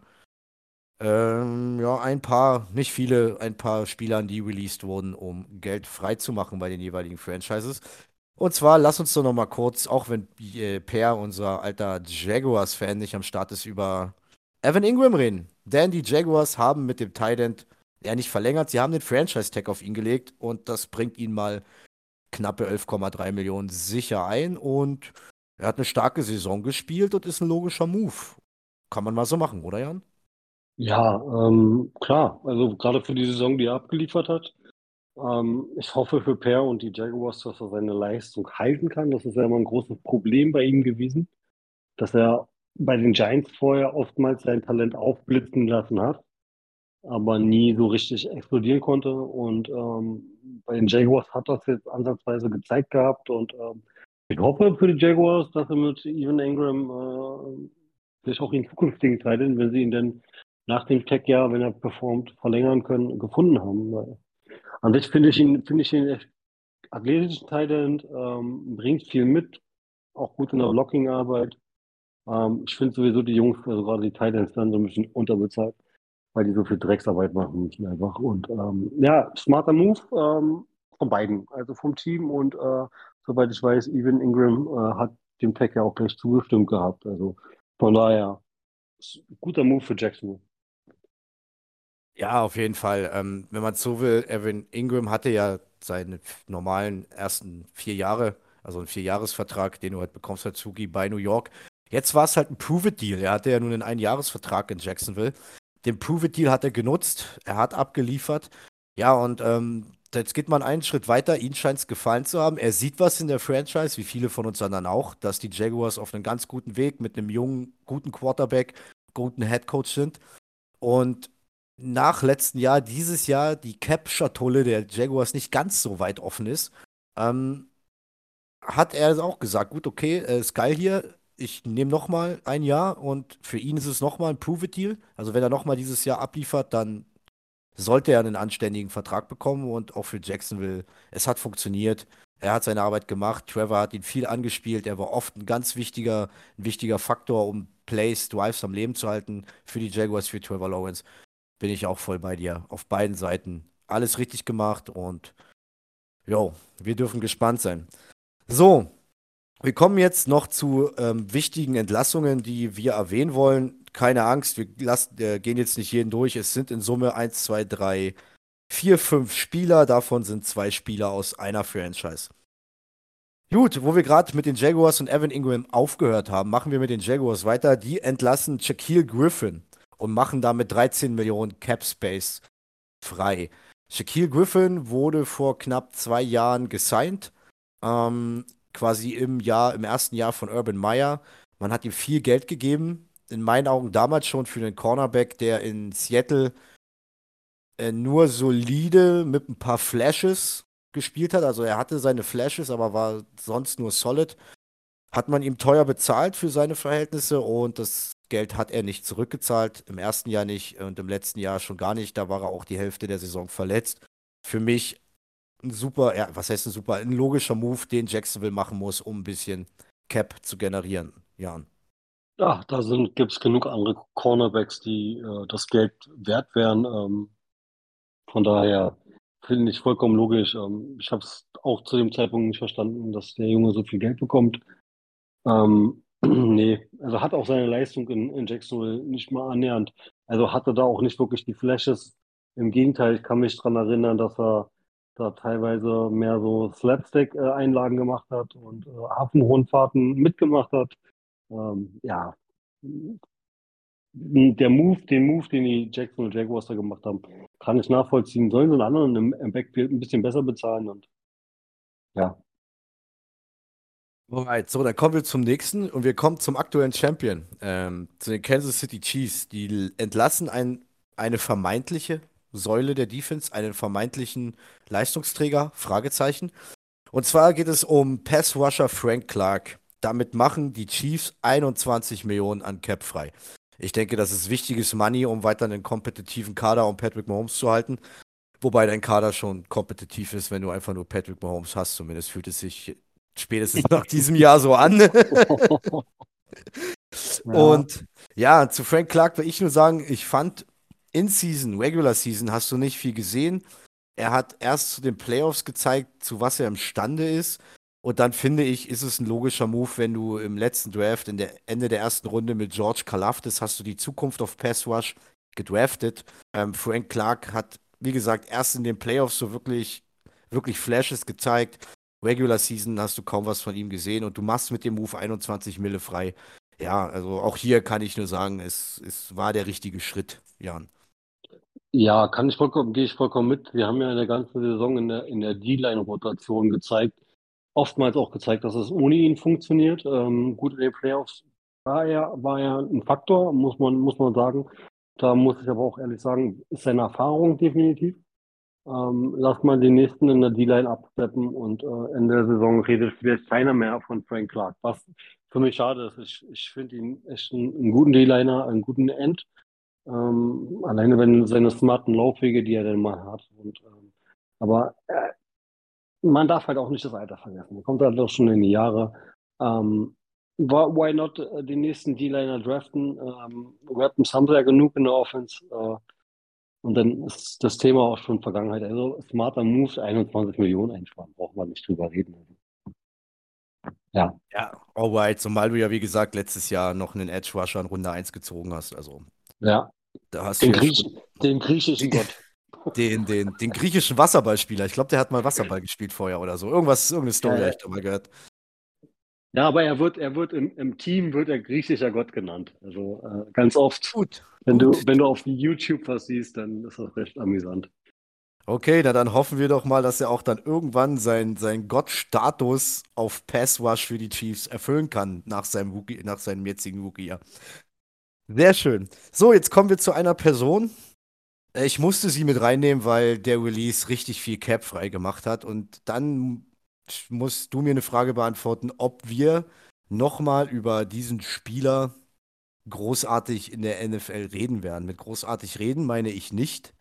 ähm, ja, ein paar, nicht viele, ein paar Spielern, die released wurden, um Geld freizumachen bei den jeweiligen Franchises. Und zwar, lass uns doch noch mal kurz, auch wenn äh, Per, unser alter Jaguars-Fan, nicht am Start ist, über Evan Ingram reden. Denn die Jaguars haben mit dem Tight ja nicht verlängert, sie haben den Franchise-Tag auf ihn gelegt und das bringt ihn mal knappe 11,3 Millionen sicher ein und er hat eine starke Saison gespielt und ist ein logischer Move. Kann man mal so machen, oder Jan? Ja, ähm, klar. Also gerade für die Saison, die er abgeliefert hat, ähm, ich hoffe für Per und die Jaguars, dass er seine Leistung halten kann. Das ist ja immer ein großes Problem bei ihm gewesen, dass er bei den Giants vorher oftmals sein Talent aufblitzen lassen hat, aber nie so richtig explodieren konnte. Und ähm, bei den Jaguars hat das jetzt ansatzweise gezeigt gehabt. Und ähm, ich hoffe für die Jaguars, dass er mit Evan Ingram äh, sich auch in zukünftigen Teilen, wenn sie ihn denn nach dem Tech-Jahr, wenn er performt, verlängern können, gefunden haben. An sich finde ich ihn, finde ich ihn echt athletischen Talent, ähm, bringt viel mit, auch gut in der Blocking-Arbeit. Ähm, ich finde sowieso die Jungs, also gerade die Titans, dann so ein bisschen unterbezahlt, weil die so viel Drecksarbeit machen müssen einfach. Und ähm, ja, smarter Move ähm, von beiden, also vom Team und äh, soweit ich weiß, Evan Ingram äh, hat dem Tech ja auch gleich zugestimmt gehabt. Also von daher, guter Move für Jacksonville. Ja, auf jeden Fall. Ähm, wenn man so will, Evan Ingram hatte ja seine normalen ersten vier Jahre, also einen Vierjahresvertrag, den du halt bekommst als Zugi bei New York. Jetzt war es halt ein Prove-It-Deal. Er hatte ja nun einen Einjahresvertrag in Jacksonville. Den Prove-It-Deal hat er genutzt. Er hat abgeliefert. Ja, und ähm, jetzt geht man einen Schritt weiter. Ihm scheint es gefallen zu haben. Er sieht was in der Franchise, wie viele von uns anderen auch, dass die Jaguars auf einem ganz guten Weg mit einem jungen, guten Quarterback, guten Headcoach sind. Und nach letzten Jahr, dieses Jahr die Cap-Schatulle der Jaguars nicht ganz so weit offen ist, ähm, hat er auch gesagt, gut, okay, äh, ist geil hier, ich nehme nochmal ein Jahr und für ihn ist es nochmal ein Prove-It-Deal. Also wenn er nochmal dieses Jahr abliefert, dann sollte er einen anständigen Vertrag bekommen und auch für Jacksonville, es hat funktioniert. Er hat seine Arbeit gemacht. Trevor hat ihn viel angespielt. Er war oft ein ganz wichtiger, ein wichtiger Faktor, um Plays, Drives am Leben zu halten für die Jaguars, für Trevor Lawrence. Bin ich auch voll bei dir. Auf beiden Seiten alles richtig gemacht und jo, wir dürfen gespannt sein. So, wir kommen jetzt noch zu ähm, wichtigen Entlassungen, die wir erwähnen wollen. Keine Angst, wir lassen, äh, gehen jetzt nicht jeden durch. Es sind in Summe 1, 2, 3, 4, 5 Spieler. Davon sind zwei Spieler aus einer Franchise. Gut, wo wir gerade mit den Jaguars und Evan Ingram aufgehört haben, machen wir mit den Jaguars weiter. Die entlassen Shaquille Griffin und machen damit 13 Millionen Cap Space frei. Shaquille Griffin wurde vor knapp zwei Jahren gesigned. Ähm, quasi im Jahr, im ersten Jahr von Urban Meyer. Man hat ihm viel Geld gegeben. In meinen Augen damals schon für einen Cornerback, der in Seattle äh, nur solide mit ein paar Flashes gespielt hat. Also er hatte seine Flashes, aber war sonst nur solid. Hat man ihm teuer bezahlt für seine Verhältnisse und das Geld hat er nicht zurückgezahlt. Im ersten Jahr nicht und im letzten Jahr schon gar nicht. Da war er auch die Hälfte der Saison verletzt. Für mich ein super, ja, was heißt ein super, ein logischer Move, den Jacksonville machen muss, um ein bisschen Cap zu generieren. Jan. Ja, da gibt es genug andere Cornerbacks, die äh, das Geld wert wären. Ähm, von daher finde ich vollkommen logisch. Ähm, ich habe es auch zu dem Zeitpunkt nicht verstanden, dass der Junge so viel Geld bekommt. Ähm, nee, also hat auch seine Leistung in, in Jacksonville nicht mal annähernd. Also hatte da auch nicht wirklich die Flashes. Im Gegenteil, ich kann mich daran erinnern, dass er da teilweise mehr so Slapstick-Einlagen gemacht hat und äh, Hafenrundfahrten mitgemacht hat. Ähm, ja, der Move, den Move, den die Jacksonville Jaguars da gemacht haben, kann ich nachvollziehen. Sollen sie einen anderen im, im Backfield ein bisschen besser bezahlen und ja. Alright, so, dann kommen wir zum nächsten und wir kommen zum aktuellen Champion, ähm, zu den Kansas City Chiefs. Die entlassen ein, eine vermeintliche Säule der Defense, einen vermeintlichen Leistungsträger? Fragezeichen. Und zwar geht es um Pass-Rusher Frank Clark. Damit machen die Chiefs 21 Millionen an Cap frei. Ich denke, das ist wichtiges Money, um weiter einen kompetitiven Kader um Patrick Mahomes zu halten. Wobei dein Kader schon kompetitiv ist, wenn du einfach nur Patrick Mahomes hast. Zumindest fühlt es sich spätestens nach diesem Jahr so an. ja. Und ja, zu Frank Clark will ich nur sagen, ich fand in Season, Regular Season, hast du nicht viel gesehen. Er hat erst zu den Playoffs gezeigt, zu was er imstande ist. Und dann finde ich, ist es ein logischer Move, wenn du im letzten Draft, in der Ende der ersten Runde mit George Kalafdis, hast du die Zukunft auf Pass Rush gedraftet. Ähm, Frank Clark hat, wie gesagt, erst in den Playoffs so wirklich, wirklich Flashes gezeigt. Regular Season hast du kaum was von ihm gesehen und du machst mit dem Move 21 Mille frei. Ja, also auch hier kann ich nur sagen, es, es war der richtige Schritt, Jan. Ja, kann ich vollkommen, gehe ich vollkommen mit. Wir haben ja in der ganzen Saison in der, in der D-Line-Rotation gezeigt, oftmals auch gezeigt, dass es ohne ihn funktioniert. Ähm, gut in den Playoffs war er, war er ein Faktor, muss man, muss man sagen. Da muss ich aber auch ehrlich sagen, ist seine Erfahrung definitiv. Ähm, lass mal den nächsten in der D-Line absteppen und äh, in der Saison redet vielleicht keiner mehr von Frank Clark. Was für mich schade ist. Ich, ich finde ihn echt einen, einen guten D-Liner, einen guten End. Ähm, alleine wenn seine smarten Laufwege, die er dann mal hat. Und, ähm, aber äh, man darf halt auch nicht das Alter vergessen. Man kommt halt doch schon in die Jahre. Ähm, why not äh, den nächsten D-Liner draften? Ähm, Weapons haben sie ja genug in der Offense. Äh, und dann ist das Thema auch schon Vergangenheit. Also smarter Moves, 21 Millionen einsparen, braucht man nicht drüber reden. Ja. Ja, alright, zumal du ja, wie gesagt, letztes Jahr noch einen Edge Rusher in Runde 1 gezogen hast. Also ja. Da hast den, du Griech, den griechischen Gott. Den, den, den griechischen Wasserballspieler. Ich glaube, der hat mal Wasserball gespielt vorher oder so. Irgendwas, irgendeine Story ja, habe ich da mal gehört. Ja, aber er wird, er wird im, im Team wird er griechischer Gott genannt. Also äh, ganz oft. Gut. Wenn gut. du, wenn du auf YouTube was siehst, dann ist das recht amüsant. Okay, na dann hoffen wir doch mal, dass er auch dann irgendwann seinen sein Gottstatus auf Pass Rush für die Chiefs erfüllen kann nach seinem, Wookie, nach seinem jetzigen Rookie-Jahr. Sehr schön. So, jetzt kommen wir zu einer Person. Ich musste sie mit reinnehmen, weil der Release richtig viel Cap frei gemacht hat. Und dann musst du mir eine Frage beantworten, ob wir nochmal über diesen Spieler großartig in der NFL reden werden. Mit großartig reden meine ich nicht,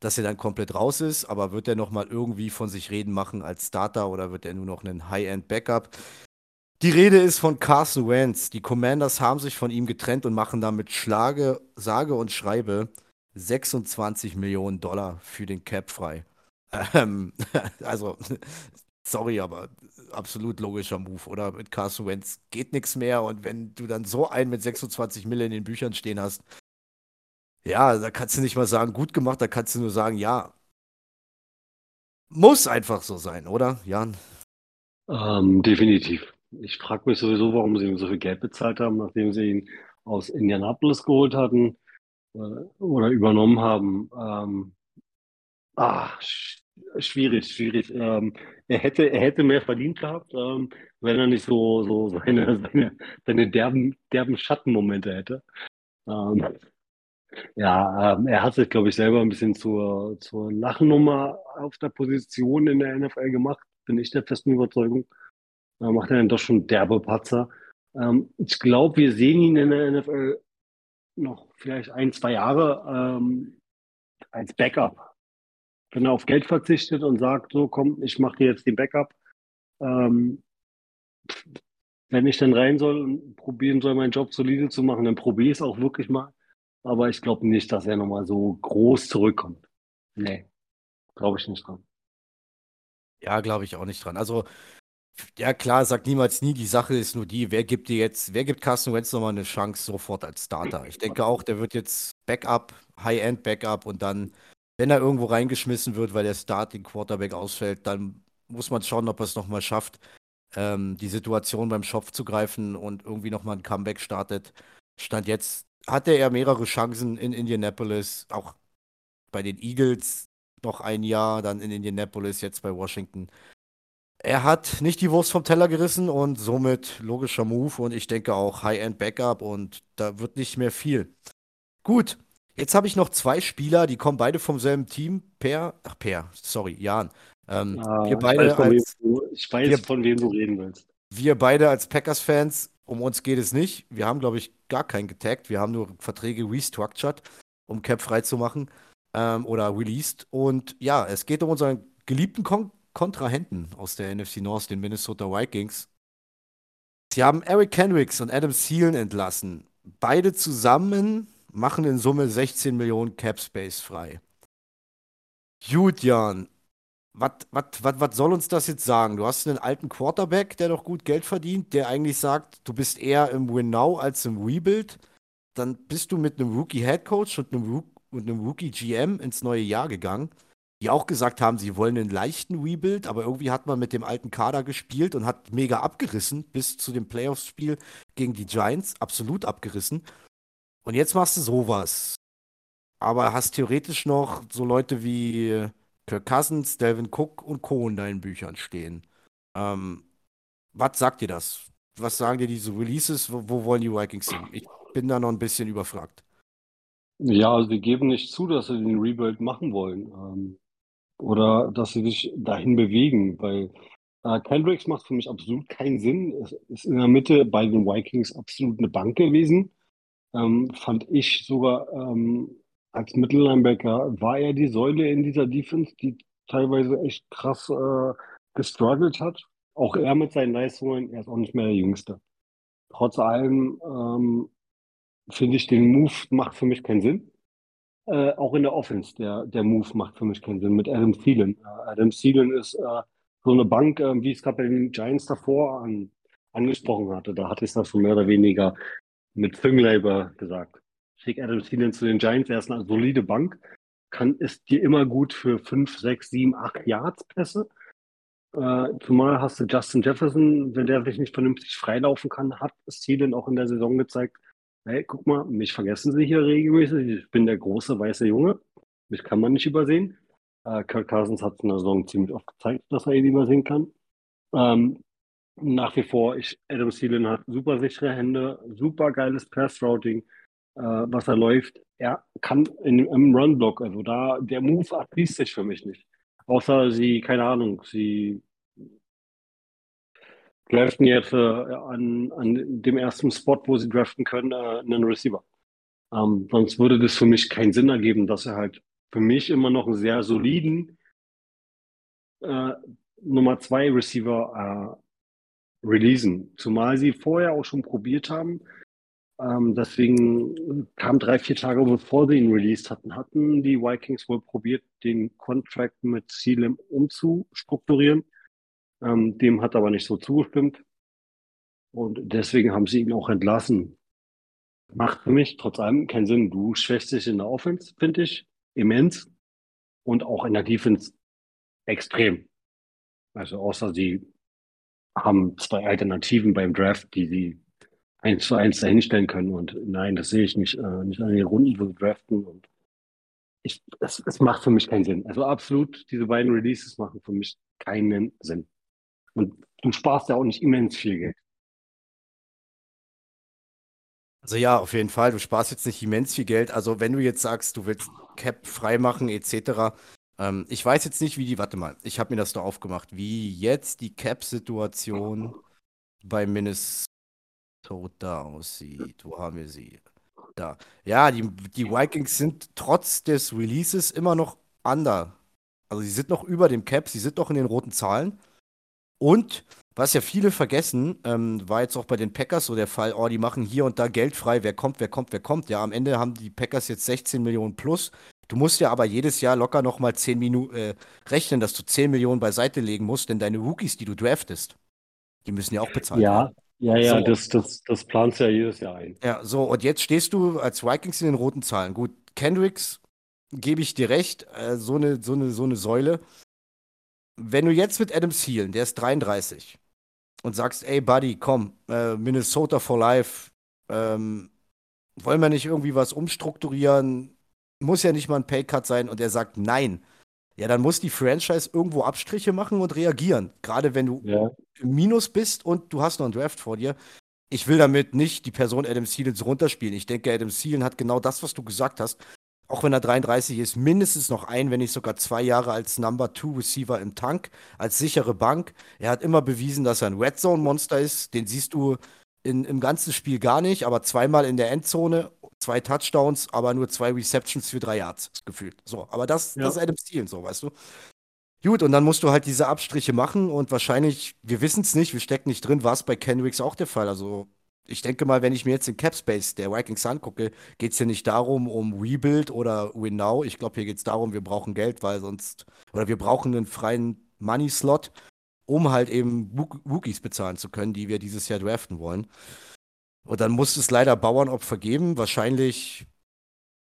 dass er dann komplett raus ist, aber wird er nochmal irgendwie von sich reden machen als Starter oder wird er nur noch einen High-End-Backup? Die Rede ist von Carson Wentz. Die Commanders haben sich von ihm getrennt und machen damit Schlage, sage und schreibe 26 Millionen Dollar für den Cap frei. Ähm, also, sorry, aber absolut logischer Move, oder? Mit Carson Wentz geht nichts mehr und wenn du dann so einen mit 26 Millionen in den Büchern stehen hast, ja, da kannst du nicht mal sagen, gut gemacht, da kannst du nur sagen, ja, muss einfach so sein, oder, Jan? Ähm, definitiv. Ich frage mich sowieso, warum sie ihm so viel Geld bezahlt haben, nachdem sie ihn aus Indianapolis geholt hatten äh, oder übernommen haben. Ähm, ah, sch schwierig, schwierig. Ähm, er hätte, er hätte mehr verdient gehabt, ähm, wenn er nicht so, so seine, seine, seine derben, derben Schattenmomente hätte. Ähm, ja, ähm, er hat sich, glaube ich, selber ein bisschen zur, zur Lachnummer auf der Position in der NFL gemacht, bin ich der festen Überzeugung. Da macht er dann doch schon derbe Patzer. Ähm, ich glaube, wir sehen ihn in der NFL noch vielleicht ein, zwei Jahre ähm, als Backup. Wenn er auf Geld verzichtet und sagt, so komm, ich mache dir jetzt den Backup. Ähm, wenn ich dann rein soll und probieren soll, meinen Job solide zu machen, dann probiere ich es auch wirklich mal. Aber ich glaube nicht, dass er nochmal so groß zurückkommt. Nee, glaube ich nicht dran. Ja, glaube ich auch nicht dran. Also, ja klar, sagt niemals nie, die Sache ist nur die, wer gibt dir jetzt, wer gibt Carson Wentz nochmal eine Chance sofort als Starter? Ich denke auch, der wird jetzt Backup, High-End Backup und dann, wenn er irgendwo reingeschmissen wird, weil der Starting Quarterback ausfällt, dann muss man schauen, ob er es nochmal schafft, ähm, die Situation beim Schopf zu greifen und irgendwie nochmal ein Comeback startet. Stand jetzt hatte er mehrere Chancen in Indianapolis, auch bei den Eagles noch ein Jahr, dann in Indianapolis, jetzt bei Washington. Er hat nicht die Wurst vom Teller gerissen und somit logischer Move und ich denke auch High-End Backup und da wird nicht mehr viel. Gut, jetzt habe ich noch zwei Spieler, die kommen beide vom selben Team. Per, ach Per, sorry, Jan. Ähm, Ah, wir ich beide weiß, von wem als, du, ich weiß, wir, von wem du reden willst. wir beide als Packers-Fans, um uns geht es nicht. Wir haben, glaube ich, gar keinen getaggt. Wir haben nur Verträge restructured, um Cap freizumachen ähm, oder released. Und ja, es geht um unseren geliebten Kon Kontrahenten aus der NFC North, den Minnesota Vikings. Sie haben Eric Kendricks und Adam Thielen entlassen. Beide zusammen machen in Summe 16 Millionen Cap Space frei. Gut, Jan. Was soll uns das jetzt sagen? Du hast einen alten Quarterback, der noch gut Geld verdient, der eigentlich sagt, du bist eher im Win Now als im Rebuild. Dann bist du mit einem Rookie Head Coach und einem, und einem Rookie GM ins neue Jahr gegangen, die auch gesagt haben, sie wollen einen leichten Rebuild, aber irgendwie hat man mit dem alten Kader gespielt und hat mega abgerissen bis zu dem Playoffs-Spiel gegen die Giants, absolut abgerissen. Und jetzt machst du sowas. Aber hast theoretisch noch so Leute wie Kirk Cousins, Delvin Cook und Co. in deinen Büchern stehen. Ähm, was sagt dir das? Was sagen dir diese Releases? Wo, wo wollen die Vikings hin? Ich bin da noch ein bisschen überfragt. Ja, also die geben nicht zu, dass sie den Rebuild machen wollen. Ähm, oder dass sie sich dahin bewegen, weil äh, Kendricks macht für mich absolut keinen Sinn. Es ist in der Mitte bei den Vikings absolut eine Bank gewesen. Ähm, fand ich sogar ähm, als Mittellinebacker war er die Säule in dieser Defense, die teilweise echt krass äh, gestruggelt hat. Auch er mit seinen Leistungen, er ist auch nicht mehr der Jüngste. Trotz allem ähm, finde ich, den Move macht für mich keinen Sinn. Äh, auch in der Offense, der, der Move macht für mich keinen Sinn mit Adam Thielen. Äh, Adam Thielen ist äh, so eine Bank, äh, wie ich es gerade bei den Giants davor an, angesprochen hatte. Da hatte ich es das schon mehr oder weniger mit Züngleiber gesagt. Schick Adam Thielen zu den Giants, er ist eine solide Bank, kann, ist dir immer gut für 5, 6, 7, 8 Yards Pässe. Äh, zumal hast du Justin Jefferson, wenn der sich nicht vernünftig freilaufen kann, hat Thielen auch in der Saison gezeigt, hey, guck mal, mich vergessen sie hier regelmäßig. Ich bin der große weiße Junge. Mich kann man nicht übersehen. Äh, Kirk Cousins hat in der Saison ziemlich oft gezeigt, dass er ihn übersehen kann. Ähm, nach wie vor, ich, Adam Thielen hat super sichere Hände, super geiles Pass-Routing, äh, was er läuft. Er kann in, im Run-Block, also da, der Move erschließt sich für mich nicht. Außer sie, keine Ahnung, sie draften jetzt äh, an, an dem ersten Spot, wo sie draften können, äh, einen Receiver. Ähm, sonst würde das für mich keinen Sinn ergeben, dass er halt für mich immer noch einen sehr soliden äh, Nummer zwei Receiver äh, releasen. Zumal sie vorher auch schon probiert haben. Ähm, deswegen kam drei, vier Tage bevor sie ihn released hatten, hatten die Vikings wohl probiert, den Contract mit Sealim umzustrukturieren. Ähm, dem hat aber nicht so zugestimmt. Und deswegen haben sie ihn auch entlassen. Macht für mich trotz allem keinen Sinn. Du schwächst dich in der Offense, finde ich, immens. Und auch in der Defense extrem. Also außer sie haben zwei Alternativen beim Draft, die sie eins zu eins dahinstellen können. Und nein, das sehe ich nicht, äh, nicht an den Runden, wo sie draften. Und ich, es, es macht für mich keinen Sinn. Also absolut, diese beiden Releases machen für mich keinen Sinn. Und du sparst ja auch nicht immens viel Geld. Also ja, auf jeden Fall. Du sparst jetzt nicht immens viel Geld. Also wenn du jetzt sagst, du willst Cap freimachen etc. Ähm, ich weiß jetzt nicht, wie die, warte mal, ich habe mir das da aufgemacht, wie jetzt die Cap-Situation bei Minnesota aussieht. Wo haben wir sie? Da. Ja, die, die Vikings sind trotz des Releases immer noch under. Also sie sind noch über dem Cap, sie sind noch in den roten Zahlen. Und was ja viele vergessen, ähm, war jetzt auch bei den Packers so der Fall, oh, die machen hier und da Geld frei, wer kommt, wer kommt, wer kommt. Ja, am Ende haben die Packers jetzt 16 Millionen plus. Du musst ja aber jedes Jahr locker nochmal 10 Minuten äh, rechnen, dass du 10 Millionen beiseite legen musst, denn deine Rookies, die du draftest, die müssen ja auch bezahlt ja, werden. Ja, ja, so. das, das, das planst ja jedes Jahr ein. Ja, so, und jetzt stehst du als Vikings in den roten Zahlen. Gut, Kendricks, gebe ich dir recht, äh, so, eine, so, eine, so eine Säule wenn du jetzt mit Adam Thielen, der ist 33, und sagst, ey Buddy, komm, äh, Minnesota for Life, ähm, wollen wir nicht irgendwie was umstrukturieren? Muss ja nicht mal ein Paycut sein. Und er sagt nein. Ja, dann muss die Franchise irgendwo Abstriche machen und reagieren. Gerade wenn du ja. im Minus bist und du hast noch einen Draft vor dir. Ich will damit nicht die Person Adam Thielen runterspielen. Ich denke, Adam Thielen hat genau das, was du gesagt hast auch wenn er 33 ist, mindestens noch ein, wenn nicht sogar zwei Jahre als Number Two Receiver im Tank, als sichere Bank. Er hat immer bewiesen, dass er ein Red Zone Monster ist. Den siehst du in, im ganzen Spiel gar nicht, aber zweimal in der Endzone, zwei Touchdowns, aber nur zwei Receptions für drei Yards, gefühlt. So, aber das, ja. das ist Adam Thielen, so, weißt du. Gut, und dann musst du halt diese Abstriche machen und wahrscheinlich, wir wissen es nicht, wir stecken nicht drin, war es bei Kenricks auch der Fall. Also ich denke mal, wenn ich mir jetzt den Cap Space der Vikings angucke, geht es hier nicht darum, um Rebuild oder Win Now. Ich glaube, hier geht es darum, wir brauchen Geld, weil sonst, oder wir brauchen einen freien Money-Slot, um halt eben Rookies bezahlen zu können, die wir dieses Jahr draften wollen. Und dann muss es leider Bauernopfer geben. Wahrscheinlich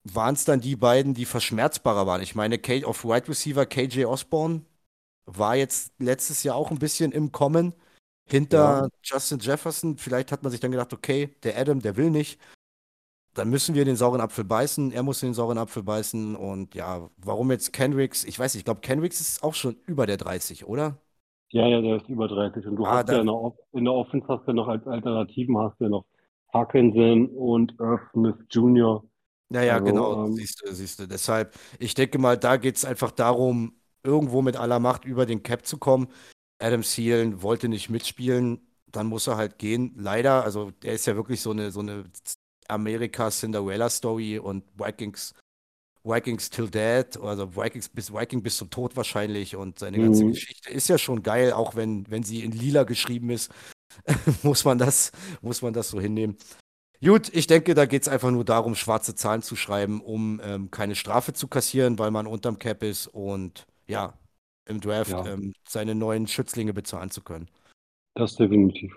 waren es dann die beiden, die verschmerzbarer waren. Ich meine, Kate of Wide Receiver KJ Osborne war jetzt letztes Jahr auch ein bisschen im Kommen hinter ja. Justin Jefferson. Vielleicht hat man sich dann gedacht, okay, der Adam, der will nicht. Dann müssen wir den sauren Apfel beißen. Er muss den sauren Apfel beißen. Und ja, warum jetzt Kendricks? Ich weiß nicht, ich glaube, Kendricks ist auch schon über der 30, oder? Ja, ja, der ist über 30. Und du ah, hast ja noch, in der Offense hast du noch als Alternativen hast du noch Parkinson und Irv Smith Jr. Ja, ja, also, genau, ähm, siehst du, siehst du. Deshalb, ich denke mal, da geht es einfach darum, irgendwo mit aller Macht über den Cap zu kommen. Adam Thielen wollte nicht mitspielen, dann muss er halt gehen. Leider, also der ist ja wirklich so eine, so eine Amerika-Cinderella-Story und Vikings, Vikings till dead, also Vikings bis Viking bis zum Tod wahrscheinlich und seine mhm. ganze Geschichte ist ja schon geil, auch wenn, wenn sie in lila geschrieben ist, muss man das, muss man das so hinnehmen. Gut, ich denke, da geht es einfach nur darum, schwarze Zahlen zu schreiben, um ähm, keine Strafe zu kassieren, weil man unterm Cap ist und ja, im Draft ja. ähm, seine neuen Schützlinge bezahlen zu können. Das definitiv.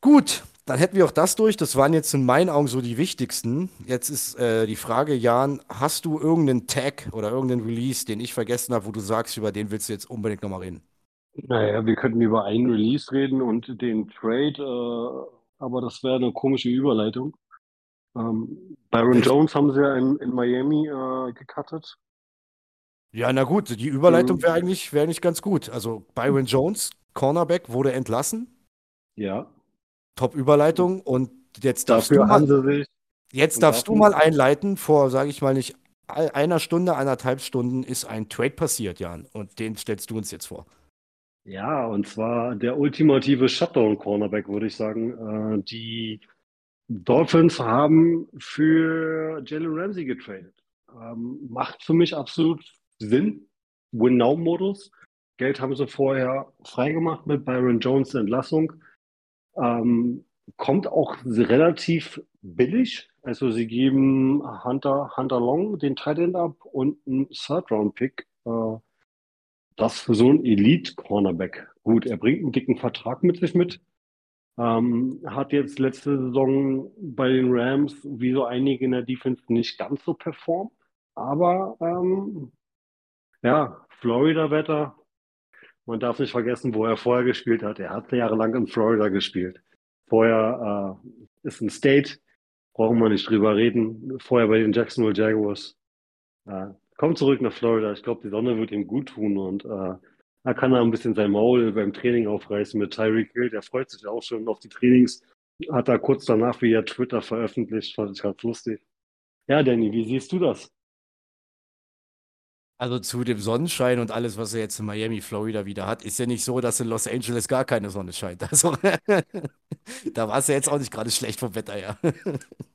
Gut, dann hätten wir auch das durch. Das waren jetzt in meinen Augen so die wichtigsten. Jetzt ist äh, die Frage, Jan, hast du irgendeinen Tag oder irgendeinen Release, den ich vergessen habe, wo du sagst, über den willst du jetzt unbedingt nochmal reden? Naja, wir könnten über einen Release reden und den Trade, äh, aber das wäre eine komische Überleitung. Ähm, Byron Jones haben sie ja in, in Miami äh, gecuttet. Ja, na gut, die Überleitung mhm. wäre eigentlich, wär eigentlich ganz gut. Also Byron Jones, Cornerback, wurde entlassen. Ja. Top-Überleitung. Und jetzt darfst Dafür du mal, jetzt darfst du mal einleiten. Vor, sage ich mal nicht, einer Stunde, eineinhalb Stunden ist ein Trade passiert, Jan. Und den stellst du uns jetzt vor. Ja, und zwar der ultimative Shutdown-Cornerback, würde ich sagen. Äh, die Dolphins haben für Jalen Ramsey getradet. Ähm, macht für mich absolut Sinn. Win-Now-Modus. Geld haben sie vorher freigemacht mit Byron Jones Entlassung. Ähm, kommt auch relativ billig. Also sie geben Hunter, Hunter Long den Tight End ab und einen Third-Round-Pick. Äh, das für so einen Elite-Cornerback. Gut, er bringt einen dicken Vertrag mit sich mit. Ähm, hat jetzt letzte Saison bei den Rams, wie so einige in der Defense, nicht ganz so performt. Aber ähm, ja, Florida-Wetter. Man darf nicht vergessen, wo er vorher gespielt hat. Er hat jahrelang in Florida gespielt. Vorher äh, ist ein State, brauchen wir nicht drüber reden. Vorher bei den Jacksonville Jaguars. Äh, kommt zurück nach Florida. Ich glaube, die Sonne wird ihm gut tun und äh, er kann da ein bisschen sein Maul beim Training aufreißen mit Tyreek Hill. Der freut sich auch schon auf die Trainings. Hat er kurz danach via Twitter veröffentlicht. Fand ich ganz lustig. Ja, Danny, wie siehst du das? Also zu dem Sonnenschein und alles, was er jetzt in Miami, Florida wieder hat, ist ja nicht so, dass in Los Angeles gar keine Sonne scheint. Also da war es ja jetzt auch nicht gerade schlecht vom Wetter her.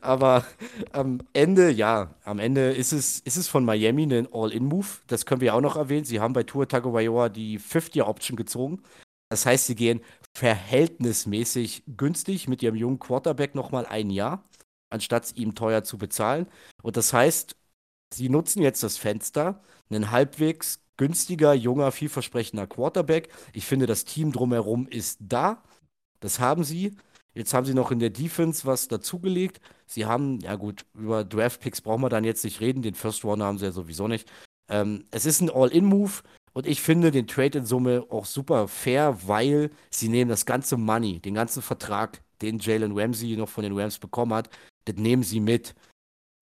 Aber am Ende, ja, am Ende ist es, ist es von Miami ein All-In-Move. Das können wir auch noch erwähnen. Sie haben bei Tour Tagovailoa die Fifth-Year-Option gezogen. Das heißt, sie gehen verhältnismäßig günstig mit ihrem jungen Quarterback nochmal ein Jahr, anstatt ihm teuer zu bezahlen. Und das heißt, sie nutzen jetzt das Fenster, einen halbwegs günstiger, junger, vielversprechender Quarterback. Ich finde, das Team drumherum ist da. Das haben sie. Jetzt haben sie noch in der Defense was dazugelegt. Sie haben, ja gut, über Draft-Picks brauchen wir dann jetzt nicht reden. Den First Runner haben sie ja sowieso nicht. Ähm, es ist ein All-In-Move und ich finde den Trade in Summe auch super fair, weil sie nehmen das ganze Money, den ganzen Vertrag, den Jalen Ramsey noch von den Rams bekommen hat, das nehmen sie mit.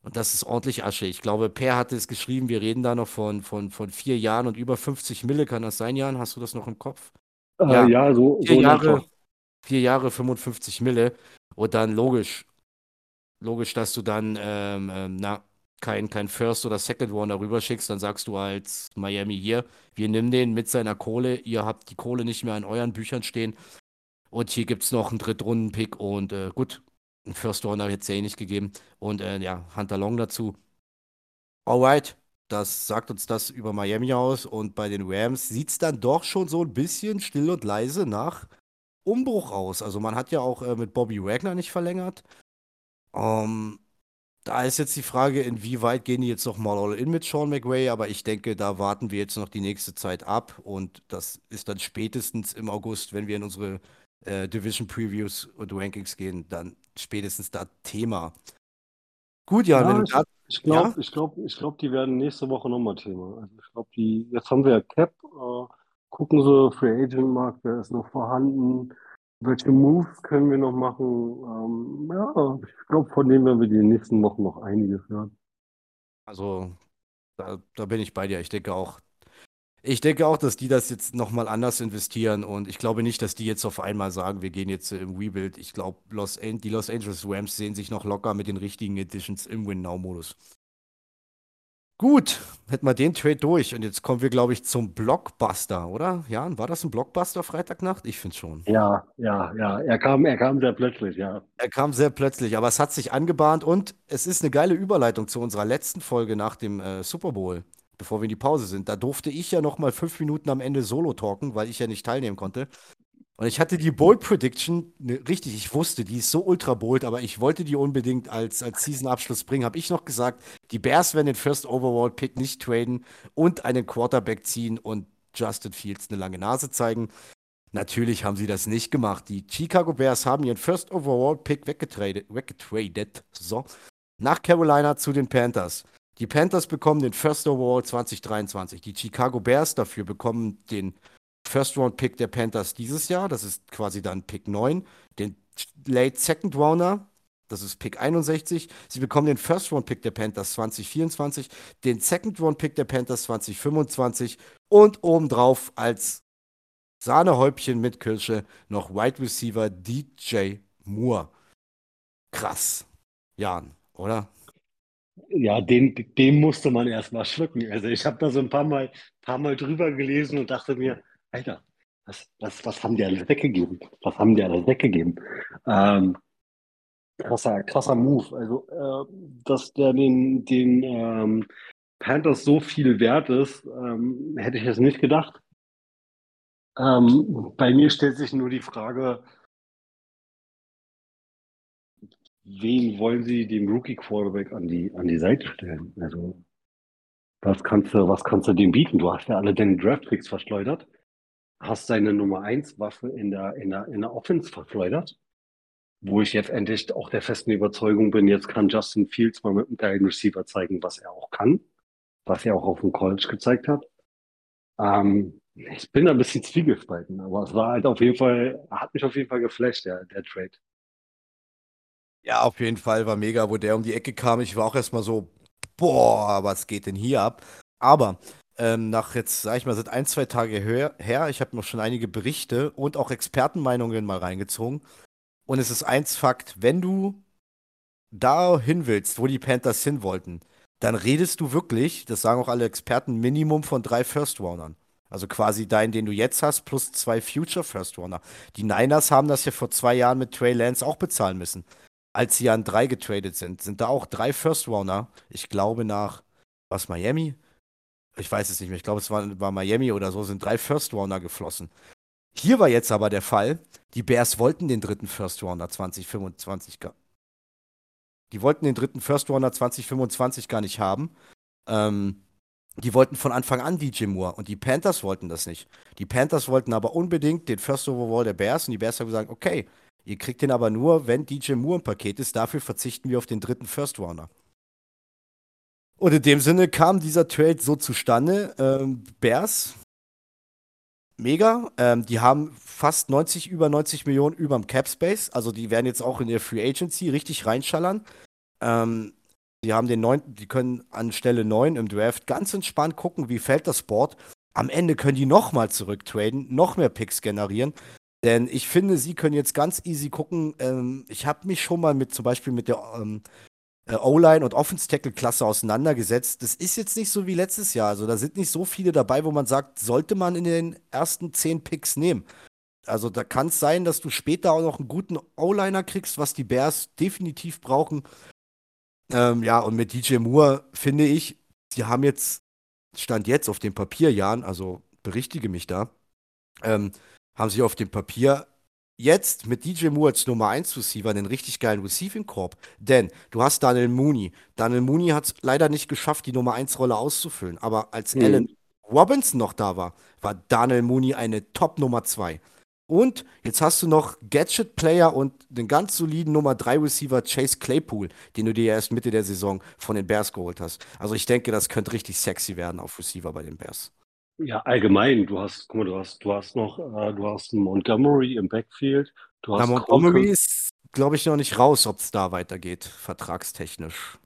Und das ist ordentlich Asche. Ich glaube, Per hatte es geschrieben, wir reden da noch von, von, von vier Jahren und über 50 Mille kann das sein, Jan? Hast du das noch im Kopf? Äh, ja, ja, so, vier so Jahre, vier Jahre 55 Mille. Und dann logisch, logisch, dass du dann, ähm, ähm, na, kein, kein First oder Second One darüber schickst, dann sagst du als Miami hier, wir nehmen den mit seiner Kohle, ihr habt die Kohle nicht mehr in euren Büchern stehen. Und hier gibt es noch einen Drittrunden-Pick und äh, gut, einen First Runner hätte es ja eh nicht gegeben. Und äh, ja, Hunter Long dazu. Alright, das sagt uns das über Miami aus. Und bei den Rams sieht es dann doch schon so ein bisschen still und leise nach Umbruch aus. Also man hat ja auch äh, mit Bobby Wagner nicht verlängert. Ähm, da ist jetzt die Frage, inwieweit gehen die jetzt noch mal all in mit Sean McVay, aber ich denke, da warten wir jetzt noch die nächste Zeit ab und das ist dann spätestens im August, wenn wir in unsere äh, Division Previews und Rankings gehen, dann spätestens da Thema. Gut, Jan, Ja, wenn du ich, ich ja, glaube, ich glaube, ich glaube, die werden nächste Woche nochmal Thema. Also ich glaube, die, jetzt haben wir ja Cap, äh, gucken sie, Free Agent Markt, wer ist noch vorhanden, welche Moves können wir noch machen? Ähm, ja, ich glaube, von denen werden wir die nächsten Wochen noch einiges hören. also da, da bin ich bei dir. Ich denke auch, ich denke auch, dass die das jetzt nochmal anders investieren und ich glaube nicht, dass die jetzt auf einmal sagen, wir gehen jetzt äh, im Rebuild. Ich glaube, Los die Los Angeles Rams sehen sich noch locker mit den richtigen Editions im Win-Now-Modus. Gut, hätten wir den Trade durch und jetzt kommen wir, glaube ich, zum Blockbuster, oder? Jan, war das ein Blockbuster Freitagnacht? Ich finde schon. Ja, ja, ja. Er kam, er kam sehr plötzlich, ja. Er kam sehr plötzlich, aber es hat sich angebahnt und es ist eine geile Überleitung zu unserer letzten Folge nach dem äh, Super Bowl, bevor wir in die Pause sind. Da durfte ich ja noch mal fünf Minuten am Ende solo talken, weil ich ja nicht teilnehmen konnte. Und ich hatte die Bold Prediction, ne, richtig, ich wusste, die ist so ultra bold, aber ich wollte die unbedingt als, als Season-Abschluss bringen. Habe ich noch gesagt, die Bears werden den First Overall Pick nicht traden und einen Quarterback ziehen und Justin Fields eine lange Nase zeigen. Natürlich haben sie das nicht gemacht. Die Chicago Bears haben ihren First Overall Pick weggetradet, weggetradet so, nach Carolina zu den Panthers. Die Panthers bekommen den First Overall 2023. Die Chicago Bears dafür bekommen den First Round Pick der Panthers dieses Jahr. Das ist quasi dann Pick 9. Den Late Second Rounder. Das ist Pick 61. Sie bekommen den First Round Pick der Panthers 2024, den Second Round Pick der Panthers 2025 und obendrauf als Sahnehäubchen mit Kirsche noch Wide Receiver DJ Moore. Krass. Jan, oder? Ja, den, den musste man erst mal schlucken. Also ich habe da so ein paar Mal, paar Mal drüber gelesen und dachte mir, Alter, was, was, was haben die alles weggegeben? Was haben die alles weggegeben? Ähm, krasser, krasser Move. Also, äh, dass der den, den ähm, Panthers so viel wert ist, ähm, hätte ich jetzt nicht gedacht. Ähm, bei mir stellt sich nur die Frage, wen wollen Sie dem Rookie-Quarterback an die, an die Seite stellen? Also, was kannst du, was kannst du dem bieten? Du hast ja alle deine Draft-Picks verschleudert, hast deine Nummer 1 Waffe in der, in der, in der Offense verschleudert, wo ich jetzt endlich auch der festen Überzeugung bin, jetzt kann Justin Fields mal mit einem geilen Receiver zeigen, was er auch kann, was er auch auf dem College gezeigt hat. Ähm, ich bin ein bisschen zwiegespalten, aber es war halt auf jeden Fall, hat mich auf jeden Fall geflasht, der, der Trade. Ja, auf jeden Fall war mega, wo der um die Ecke kam. Ich war auch erstmal so, boah, was geht denn hier ab? Aber ähm, nach jetzt, sag ich mal, seit ein, zwei Tage her, ich habe noch schon einige Berichte und auch Expertenmeinungen mal reingezogen. Und es ist eins Fakt, wenn du dahin willst, wo die Panthers hin wollten, dann redest du wirklich, das sagen auch alle Experten, Minimum von drei First-Roundern. Also quasi deinen, den du jetzt hast, plus zwei Future First-Rounder. Die Niners haben das ja vor zwei Jahren mit Trey Lance auch bezahlen müssen. Als sie an drei getradet sind, sind da auch drei First-Rounder. Ich glaube nach, was, Miami? Ich weiß es nicht mehr. Ich glaube, es war, war Miami oder so, sind drei First-Rounder geflossen. Hier war jetzt aber der Fall, die Bears wollten den dritten First-Rounder 2025 gar Die wollten den dritten First-Rounder 2025 gar nicht haben. Ähm, die wollten von Anfang an DJ Moore und die Panthers wollten das nicht. Die Panthers wollten aber unbedingt den First Overall der Bears und die Bears haben gesagt, okay, ihr kriegt den aber nur, wenn DJ Moore im Paket ist. Dafür verzichten wir auf den dritten First Rounder. Und in dem Sinne kam dieser Trade so zustande. Ähm, Bears, mega. Ähm, die haben fast 90, über 90 Millionen über dem Cap Space. Also die werden jetzt auch in der Free Agency richtig reinschallern. Ähm, die haben den neunten, die können an Stelle 9 im Draft ganz entspannt gucken, wie fällt das Board. Am Ende können die nochmal zurücktraden, noch mehr Picks generieren. Denn ich finde, sie können jetzt ganz easy gucken. Ähm, ich habe mich schon mal mit zum Beispiel mit der ähm, äh, O-Line und Offense-Tackle-Klasse auseinandergesetzt. Das ist jetzt nicht so wie letztes Jahr. Also da sind nicht so viele dabei, wo man sagt, sollte man in den ersten zehn Picks nehmen. Also da kann es sein, dass du später auch noch einen guten O-Liner kriegst, was die Bears definitiv brauchen. Ähm, ja, und mit DJ Moore finde ich, sie haben jetzt, Stand jetzt auf dem Papier, Jan, also berichtige mich da, ähm, haben sie auf dem Papier jetzt mit DJ Moore als Nummer 1 Receiver einen richtig geilen Receiving Korb. Denn du hast Daniel Mooney. Daniel Mooney hat es leider nicht geschafft, die Nummer 1 Rolle auszufüllen. Aber als mhm. Allen Robinson noch da war, war Daniel Mooney eine Top Nummer 2. Und jetzt hast du noch Gadget-Player und den ganz soliden Nummer 3 Receiver Chase Claypool, den du dir erst Mitte der Saison von den Bears geholt hast. Also ich denke, das könnte richtig sexy werden auf Receiver bei den Bears. Ja, allgemein, du hast, guck mal, du hast, du hast noch, äh, du hast einen Montgomery im Backfield. Du hast Na, Montgomery Cole ist, glaube ich, noch nicht raus, ob es da weitergeht, vertragstechnisch.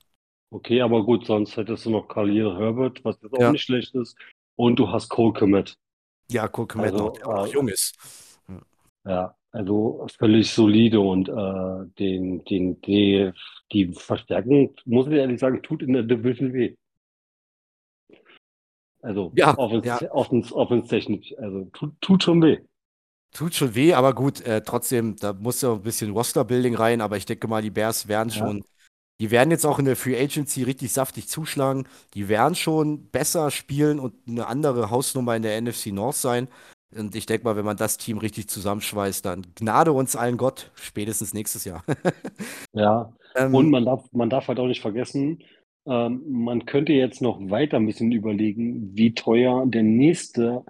Okay, aber gut, sonst hättest du noch Khalil Herbert, was jetzt auch ja. nicht schlecht ist. Und du hast Cole Komet. Ja, Cole Komet, also, der auch äh, jung ist. Ja, also völlig solide und äh, den, den, die, die Verstärkung, muss ich ehrlich sagen, tut in der Division weh. Also ja, offens, ja. Offens, offenstechnisch, also tut, tut schon weh. Tut schon weh, aber gut, äh, trotzdem, da muss ja ein bisschen Roster-Building rein, aber ich denke mal, die Bears werden ja. schon, die werden jetzt auch in der Free Agency richtig saftig zuschlagen. Die werden schon besser spielen und eine andere Hausnummer in der NFC North sein. Und ich denke mal, wenn man das Team richtig zusammenschweißt, dann gnade uns allen Gott, spätestens nächstes Jahr. ja, ähm, und man darf, man darf halt auch nicht vergessen, ähm, man könnte jetzt noch weiter ein bisschen überlegen, wie teuer der nächste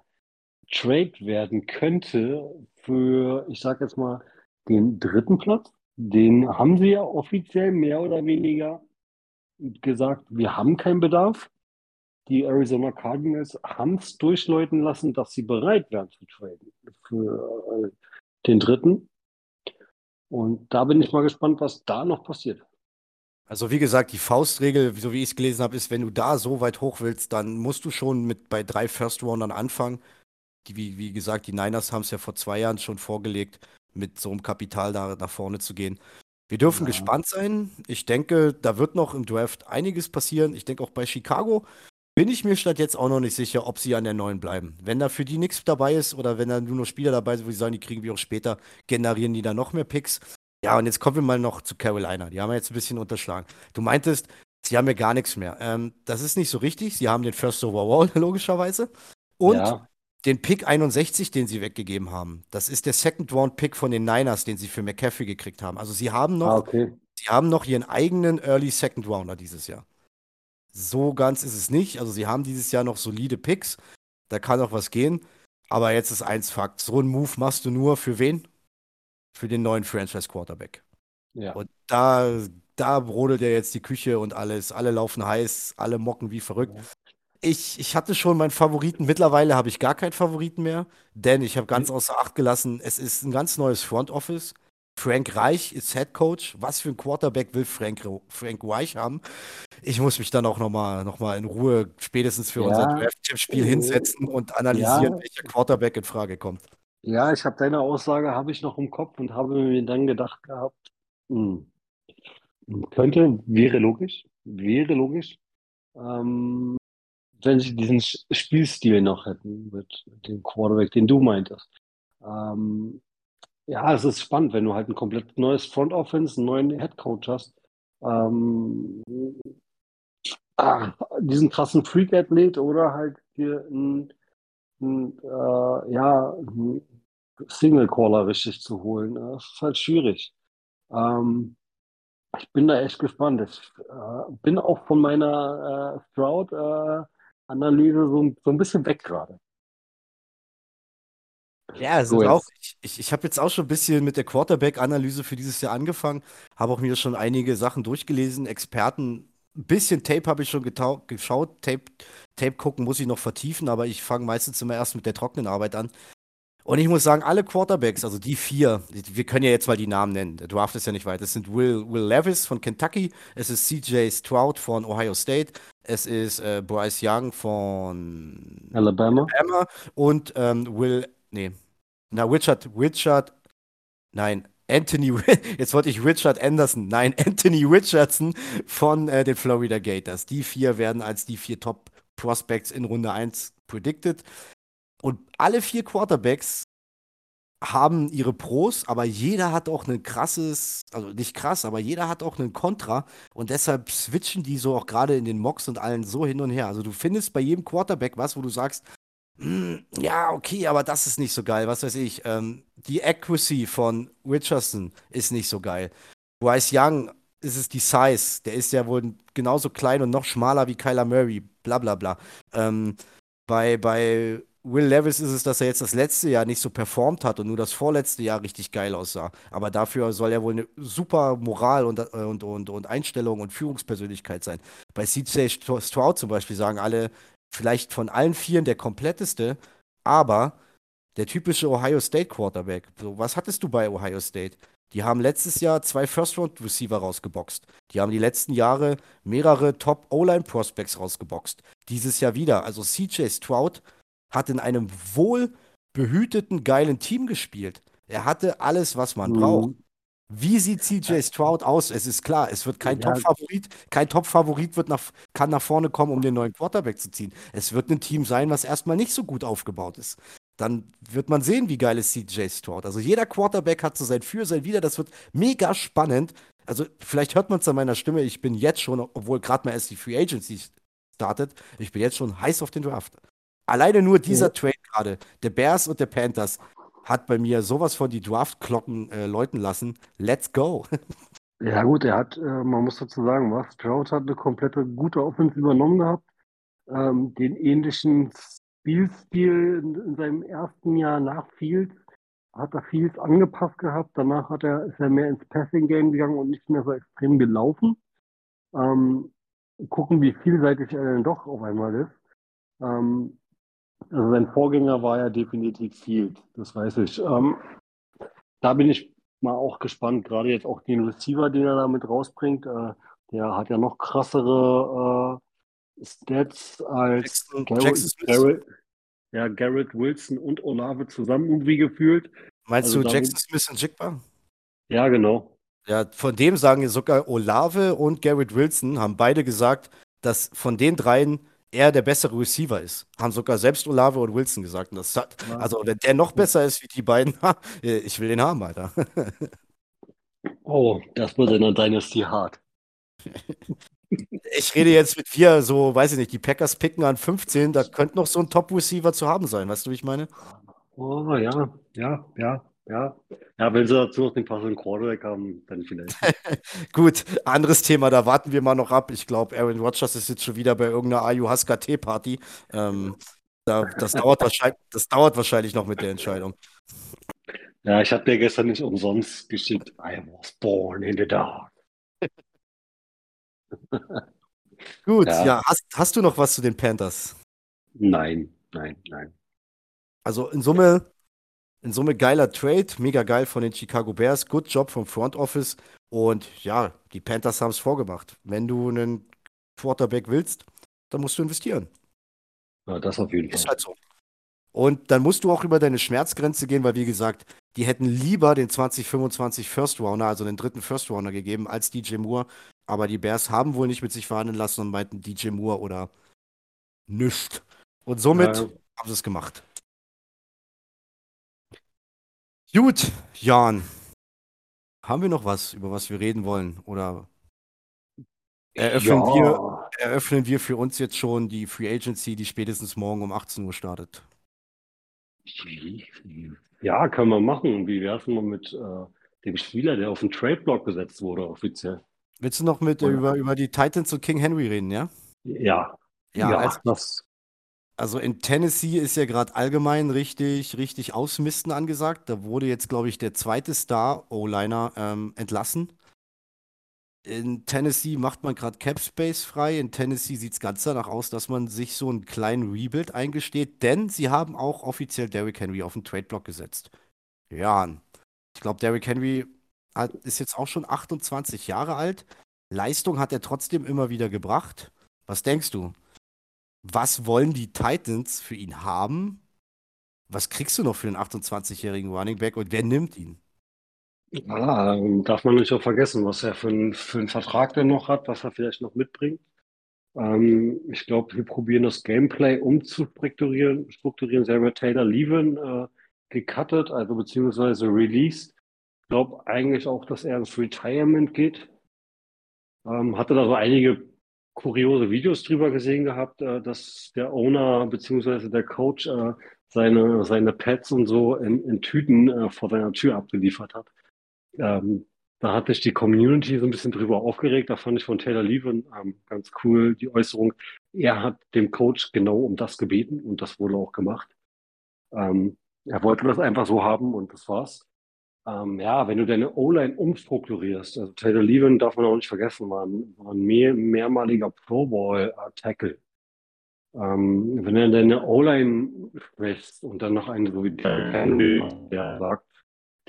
Trade werden könnte für, ich sag jetzt mal, den dritten Platz. Den haben sie ja offiziell mehr oder weniger gesagt, wir haben keinen Bedarf die Arizona Cardinals haben es durchläuten lassen, dass sie bereit wären zu traden für äh, den dritten. Und da bin ich mal gespannt, was da noch passiert. Also wie gesagt, die Faustregel, so wie ich es gelesen habe, ist, wenn du da so weit hoch willst, dann musst du schon mit bei drei First Roundern anfangen. Die, wie, wie gesagt, die Niners haben es ja vor zwei Jahren schon vorgelegt, mit so einem Kapital da nach vorne zu gehen. Wir dürfen ja. gespannt sein. Ich denke, da wird noch im Draft einiges passieren. Ich denke auch bei Chicago bin ich mir statt jetzt auch noch nicht sicher, ob sie an der neuen bleiben. Wenn da für die nichts dabei ist oder wenn da nur noch Spieler dabei sind, wo sie sagen, die kriegen wir auch später, generieren die da noch mehr Picks. Ja, und jetzt kommen wir mal noch zu Carolina. Die haben wir jetzt ein bisschen unterschlagen. Du meintest, sie haben ja gar nichts mehr. Ähm, das ist nicht so richtig. Sie haben den First Overall, logischerweise. Und Ja, den Pick 61, den sie weggegeben haben. Das ist der Second Round Pick von den Niners, den sie für McCaffrey gekriegt haben. Also sie haben ah, noch, okay. sie haben noch ihren eigenen Early Second Rounder dieses Jahr. So ganz ist es nicht. Also sie haben dieses Jahr noch solide Picks. Da kann auch was gehen. Aber jetzt ist eins Fakt. So einen Move machst du nur für wen? Für den neuen Franchise Quarterback. Ja. Und da, da brodelt ja jetzt die Küche und alles. Alle laufen heiß, alle mocken wie verrückt. Ich, ich hatte schon meinen Favoriten. Mittlerweile habe ich gar keinen Favoriten mehr, denn ich habe ganz außer Acht gelassen, es ist ein ganz neues Front Office. Frank Reich ist Head Coach. Was für ein Quarterback will Frank, Frank Reich haben? Ich muss mich dann auch nochmal noch mal in Ruhe spätestens für unser Ja, Draft-Spiel äh, hinsetzen und analysieren, ja, welcher Quarterback in Frage kommt. Ja, ich habe deine Aussage habe ich noch im Kopf und habe mir dann gedacht gehabt, hm, könnte, wäre logisch, wäre logisch, ähm, wenn sie diesen Spielstil noch hätten mit dem Quarterback, den du meintest. Ähm, ja, es ist spannend, wenn du halt ein komplett neues Front Offense, einen neuen Head Coach hast. Ähm, ah, diesen krassen Freak-Athlet oder halt dir einen, einen, äh, ja, einen Single-Caller richtig zu holen. Äh, Das ist halt schwierig. Ähm, ich bin da echt gespannt. Ich äh, bin auch von meiner äh, Stroud-Analyse so, so ein bisschen weg gerade. Ja, es So ist auch, ich, ich, ich habe jetzt auch schon ein bisschen mit der Quarterback-Analyse für dieses Jahr angefangen, habe auch mir schon einige Sachen durchgelesen, Experten, ein bisschen Tape habe ich schon geschaut, Tape, Tape gucken muss ich noch vertiefen, aber ich fange meistens immer erst mit der trockenen Arbeit an. Und ich muss sagen, alle Quarterbacks, also die vier, wir können ja jetzt mal die Namen nennen, der Draft ist ja nicht weit, es sind Will, Will Levis von Kentucky, es ist CJ Stroud von Ohio State, es ist äh, Bryce Young von Alabama. Alabama und ähm, Will, nee, na, Richard, Richard, nein, Anthony, jetzt wollte ich Richard Anderson, nein, Anthony Richardson von äh, den Florida Gators. Die vier werden als die vier Top Prospects in Runde 1 predicted. Und alle vier Quarterbacks haben ihre Pros, aber jeder hat auch ein krasses, also nicht krass, aber jeder hat auch einen Kontra und deshalb switchen die so auch gerade in den Mocks und allen so hin und her. Also du findest bei jedem Quarterback was, wo du sagst, ja, okay, aber das ist nicht so geil. Was weiß ich. Ähm, die Accuracy von Richardson ist nicht so geil. Bryce Young ist es die Size. Der ist ja wohl genauso klein und noch schmaler wie Kyler Murray. Bla bla bla. Ähm, bei, bei Will Levis ist es, dass er jetzt das letzte Jahr nicht so performt hat und nur das vorletzte Jahr richtig geil aussah. Aber dafür soll er wohl eine super Moral und, äh, und, und, und Einstellung und Führungspersönlichkeit sein. Bei CJ Stroud zum Beispiel sagen alle, vielleicht von allen Vieren der kompletteste, aber der typische Ohio State Quarterback. So, was hattest du bei Ohio State? Die haben letztes Jahr zwei First-Round-Receiver rausgeboxt. Die haben die letzten Jahre mehrere Top-O-Line-Prospects rausgeboxt. Dieses Jahr wieder. Also CJ Stroud hat in einem wohlbehüteten, geilen Team gespielt. Er hatte alles, was man braucht. Wie sieht CJ Stroud aus? Es ist klar, es wird kein Ja. Top-Favorit. Kein Top-Favorit wird nach, kann nach vorne kommen, um den neuen Quarterback zu ziehen. Es wird ein Team sein, was erstmal nicht so gut aufgebaut ist. Dann wird man sehen, wie geil ist CJ Stroud. Also jeder Quarterback hat so sein Für, sein Wider. Das wird mega spannend. Also vielleicht hört man es an meiner Stimme. Ich bin jetzt schon, obwohl gerade mal erst die Free Agency startet, ich bin jetzt schon heiß auf den Draft. Alleine nur dieser Ja. Trade gerade, der Bears und der Panthers, hat bei mir sowas von die Draft-Glocken äh, läuten lassen. Let's go. Ja gut, er hat, äh, man muss dazu sagen, was, Stroud hat eine komplette gute Offense übernommen gehabt, ähm, den ähnlichen Spielstil in, in seinem ersten Jahr nach Fields, hat er Fields angepasst gehabt, danach hat er, ist er mehr ins Passing-Game gegangen und nicht mehr so extrem gelaufen. Ähm, gucken, wie vielseitig er denn doch auf einmal ist. Ähm, also sein Vorgänger war ja definitiv Fields, das weiß ich. Ähm, da bin ich mal auch gespannt, gerade jetzt auch den Receiver, den er da mit rausbringt. Äh, der hat ja noch krassere äh, Stats als Jackson, Garrett, Jackson. Garrett, ja, Garrett Wilson und Olave zusammen irgendwie gefühlt. Meinst Also du Jackson Smith und Jigba? Ja, genau. Ja, von dem sagen sogar Olave und Garrett Wilson haben beide gesagt, dass von den dreien er der bessere Receiver ist. Haben sogar selbst Olave und Wilson gesagt. Und das hat, also, wenn der noch besser ist wie die beiden, ich will den haben, Alter. Oh, das wird in der Dynasty hart. Ich rede jetzt mit dir, so, weiß ich nicht, die Packers picken an 15, da könnte noch so ein Top-Receiver zu haben sein, weißt du, wie ich meine? Oh, ja, ja, ja, ja. Ja, wenn sie dazu noch den passenden Quarterback haben, dann vielleicht. Gut, anderes Thema, da warten wir mal noch ab. Ich glaube, Aaron Rodgers ist jetzt schon wieder bei irgendeiner Ayahuasca Tee-Party. Ähm, da, das, dauert wahrscheinlich, das dauert wahrscheinlich noch mit der Entscheidung. Ja, ich habe dir gestern nicht umsonst geschickt. I was born in the dark. Gut, ja, ja hast, hast, du noch was zu den Panthers? Nein, nein, nein. Also in Summe, in Summe geiler Trade, mega geil von den Chicago Bears, good Job vom Front Office und ja, die Panthers haben es vorgemacht. Wenn du einen Quarterback willst, dann musst du investieren. Ja, das auf jeden Fall. Ist halt so. Und dann musst du auch über deine Schmerzgrenze gehen, weil wie gesagt, die hätten lieber den 2025 First Rounder, also den dritten First Rounder gegeben, als DJ Moore. Aber die Bears haben wohl nicht mit sich verhandeln lassen und meinten DJ Moore oder nichts. Und somit ja. haben sie es gemacht. Gut, Jan. Haben wir noch was, über was wir reden wollen? Oder eröffnen, ja. wir, eröffnen wir für uns jetzt schon die Free Agency, die spätestens morgen um 18 Uhr startet? Ja, können wir machen. Wie wäre es mal mit äh, dem Spieler, der auf den Trade-Block gesetzt wurde, offiziell? Willst du noch mit über, über die Titans und King Henry reden, ja? Ja. Ja, ja als, das. Also in Tennessee ist ja gerade allgemein richtig, richtig Ausmisten angesagt. Da wurde jetzt, glaube ich, der zweite Star-O-Liner ähm, entlassen. In Tennessee macht man gerade Cap Space frei. In Tennessee sieht es ganz danach aus, dass man sich so einen kleinen Rebuild eingesteht, denn sie haben auch offiziell Derrick Henry auf den Trade-Block gesetzt. Ja, ich glaube, Derrick Henry hat, ist jetzt auch schon 28 Jahre alt. Leistung hat er trotzdem immer wieder gebracht. Was denkst du? Was wollen die Titans für ihn haben? Was kriegst du noch für einen 28-jährigen Running Back und wer nimmt ihn? Ja, darf man nicht auch vergessen, was er für, ein, für einen Vertrag denn noch hat, was er vielleicht noch mitbringt. Ähm, ich glaube, wir probieren das Gameplay umzustrukturieren. Strukturieren. Ja Taylor Levin äh, gecuttet, also beziehungsweise released. Ich glaube eigentlich auch, dass er ins Retirement geht. Ähm, hatte da so einige kuriose Videos drüber gesehen gehabt, äh, dass der Owner beziehungsweise der Coach äh, seine, seine Pads und so in, in Tüten äh, vor seiner Tür abgeliefert hat. Ähm, da hat sich die Community so ein bisschen drüber aufgeregt. Da fand ich von Taylor Levin ähm, ganz cool die Äußerung. Er hat dem Coach genau um das gebeten und das wurde auch gemacht. Ähm, er wollte das einfach so haben und das war's. Ähm, ja, wenn du deine O-Line umstrukturierst, also Taylor Levin darf man auch nicht vergessen, war ein, war ein mehr, mehrmaliger Pro Bowl-Tackle. Ähm, wenn er deine O-Line sprichst und dann noch einen so wie der, der sagt,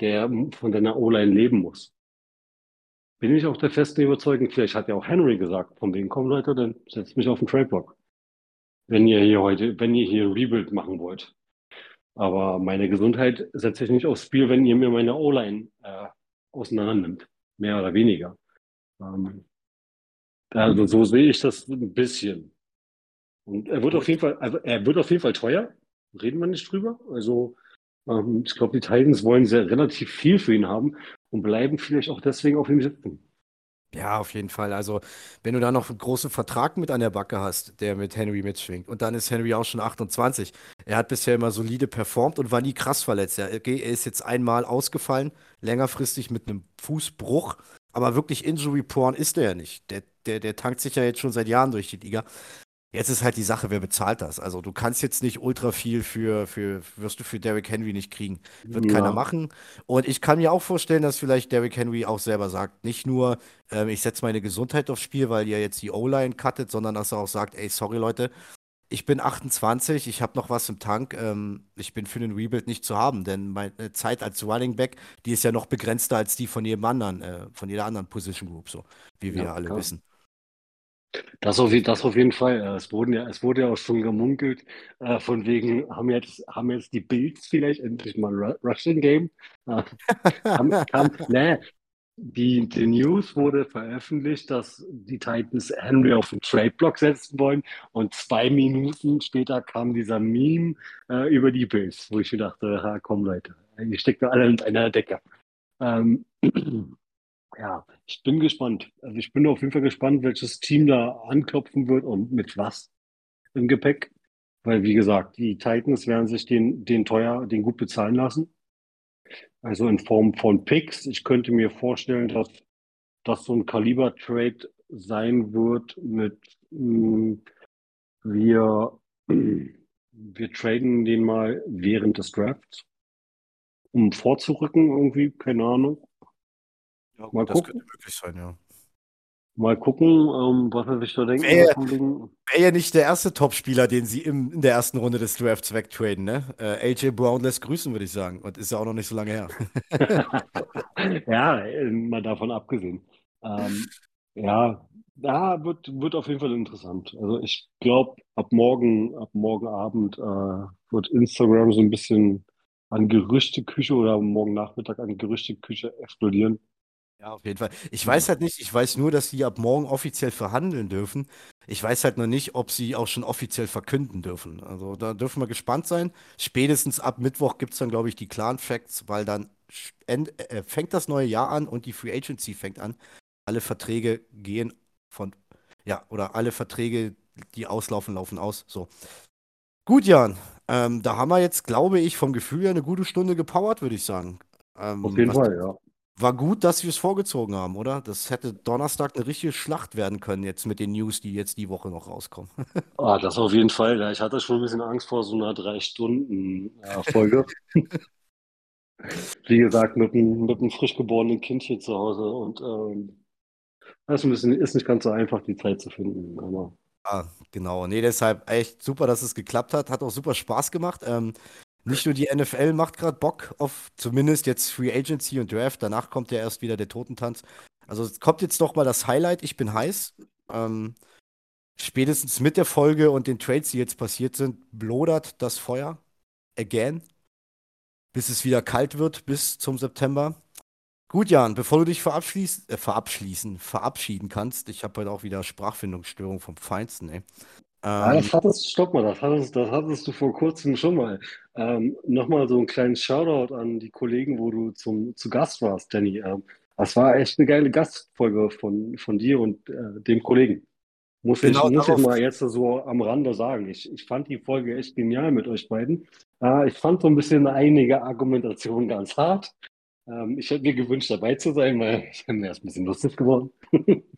der von deiner O-Line leben muss. Bin ich auch der festen Überzeugung, vielleicht hat ja auch Henry gesagt, von wegen, komm Leute, dann setzt mich auf den Trade-Block. Wenn ihr hier heute, wenn ihr hier Rebuild machen wollt. Aber meine Gesundheit setze ich nicht aufs Spiel, wenn ihr mir meine O-Line äh, auseinander nimmt. Mehr oder weniger. Ähm, also so sehe ich das ein bisschen. Und er wird auf jeden Fall, also er wird auf jeden Fall teuer. Reden wir nicht drüber. Also ähm, ich glaube, die Titans wollen sehr relativ viel für ihn haben und bleiben vielleicht auch deswegen auf ihm sitzen. Ja, auf jeden Fall. Also, wenn du da noch einen großen Vertrag mit an der Backe hast, der mit Henry mitschwingt, und dann ist Henry auch schon 28. Er hat bisher immer solide performt und war nie krass verletzt. Er, er ist jetzt einmal ausgefallen, längerfristig mit einem Fußbruch, aber wirklich Injury-Porn ist er ja nicht. Der, der, der tankt sich ja jetzt schon seit Jahren durch die Liga. Jetzt ist halt die Sache, wer bezahlt das? Also du kannst jetzt nicht ultra viel für, für wirst du für Derrick Henry nicht kriegen. Wird ja. keiner machen. Und ich kann mir auch vorstellen, dass vielleicht Derrick Henry auch selber sagt, nicht nur, äh, ich setze meine Gesundheit aufs Spiel, weil ihr jetzt die O-Line cuttet, sondern dass er auch sagt, ey, sorry Leute, ich bin 28, ich habe noch was im Tank, ähm, ich bin für den Rebuild nicht zu haben, denn meine Zeit als Running Back, die ist ja noch begrenzter als die von jedem anderen, äh, von jeder anderen Position Group, so wie wir ja, alle klar. wissen. Das auf, das auf jeden Fall. Äh, es, wurden ja, es wurde ja auch schon gemunkelt, äh, von wegen, haben jetzt, haben jetzt die Bills vielleicht endlich mal Rushing Game? Äh, kam, kam, nee, die, die News wurde veröffentlicht, dass die Titans Henry auf den Trade-Block setzen wollen und zwei Minuten später kam dieser Meme äh, über die Bills, wo ich mir dachte, ha, komm Leute, ihr steckt da alle in einer Decke. Ähm, ja, ich bin gespannt. Also ich bin auf jeden Fall gespannt, welches Team da anklopfen wird und mit was im Gepäck. Weil, wie gesagt, die Titans werden sich den, den teuer, den gut bezahlen lassen. Also in Form von Picks. Ich könnte mir vorstellen, dass das so ein Kaliber-Trade sein wird mit mh, mm, wir, wir traden den mal während des Drafts, um vorzurücken irgendwie, keine Ahnung. Ja, mal das gucken. könnte möglich sein, ja. Mal gucken, ähm, was er sich da denkt. Wäre wär ja nicht der erste Topspieler, den sie im, in der ersten Runde des Drafts wegtraden, ne? Äh, AJ Brown lässt grüßen, würde ich sagen. Und ist ja auch noch nicht so lange her. ja, äh, mal davon abgesehen. Ähm, ja, ja, wird, wird auf jeden Fall interessant. Also ich glaube, ab morgen, ab morgen Abend äh, wird Instagram so ein bisschen an Gerüchteküche oder morgen Nachmittag an Gerüchteküche explodieren. Ja, auf jeden Fall. Ich weiß halt nicht, ich weiß nur, dass sie ab morgen offiziell verhandeln dürfen. Ich weiß halt noch nicht, ob sie auch schon offiziell verkünden dürfen. Also da dürfen wir gespannt sein. Spätestens ab Mittwoch gibt es dann, glaube ich, die Clan Facts, weil dann äh, fängt das neue Jahr an und die Free Agency fängt an. Alle Verträge gehen von, ja, oder alle Verträge, die auslaufen, laufen aus. So. Gut, Jan. Ähm, da haben wir jetzt, glaube ich, vom Gefühl her eine gute Stunde gepowert, würde ich sagen. Ähm, Auf jeden Fall, ja. War gut, dass wir es vorgezogen haben, oder? Das hätte Donnerstag eine richtige Schlacht werden können, jetzt mit den News, die jetzt die Woche noch rauskommen. Ah, das auf jeden Fall. Ja, ich hatte schon ein bisschen Angst vor so einer Drei-Stunden-Folge. Wie gesagt, mit einem, mit einem frisch geborenen Kind hier zu Hause und ähm, das ist, ein bisschen, ist nicht ganz so einfach, die Zeit zu finden. Aber Ah, genau. Nee, deshalb echt super, dass es geklappt hat. Hat auch super Spaß gemacht. Ähm, nicht nur die NFL macht gerade Bock auf zumindest jetzt Free Agency und Draft. Danach kommt ja erst wieder der Totentanz. Also es kommt jetzt noch mal das Highlight. Ich bin heiß. Ähm, spätestens mit der Folge und den Trades, die jetzt passiert sind, blodert das Feuer again, bis es wieder kalt wird bis zum September. Gut, Jan, bevor du dich verabschließt, äh, verabschließen, verabschieden kannst, ich habe heute auch wieder Sprachfindungsstörung vom Feinsten, ey. Ah, das hattest, stopp mal, das hattest, das hattest du vor kurzem schon mal. Ähm, nochmal so einen kleinen Shoutout an die Kollegen, wo du zum, zu Gast warst, Danny. Ähm, das war echt eine geile Gastfolge von, von dir und äh, dem Kollegen. Muss genau, ich, muss ich mal jetzt so am Rande sagen. Ich, ich fand die Folge echt genial mit euch beiden. Äh, ich fand so ein bisschen einige Argumentationen ganz hart. Ähm, ich hätte mir gewünscht, dabei zu sein, weil ich bin erst ein bisschen lustig geworden.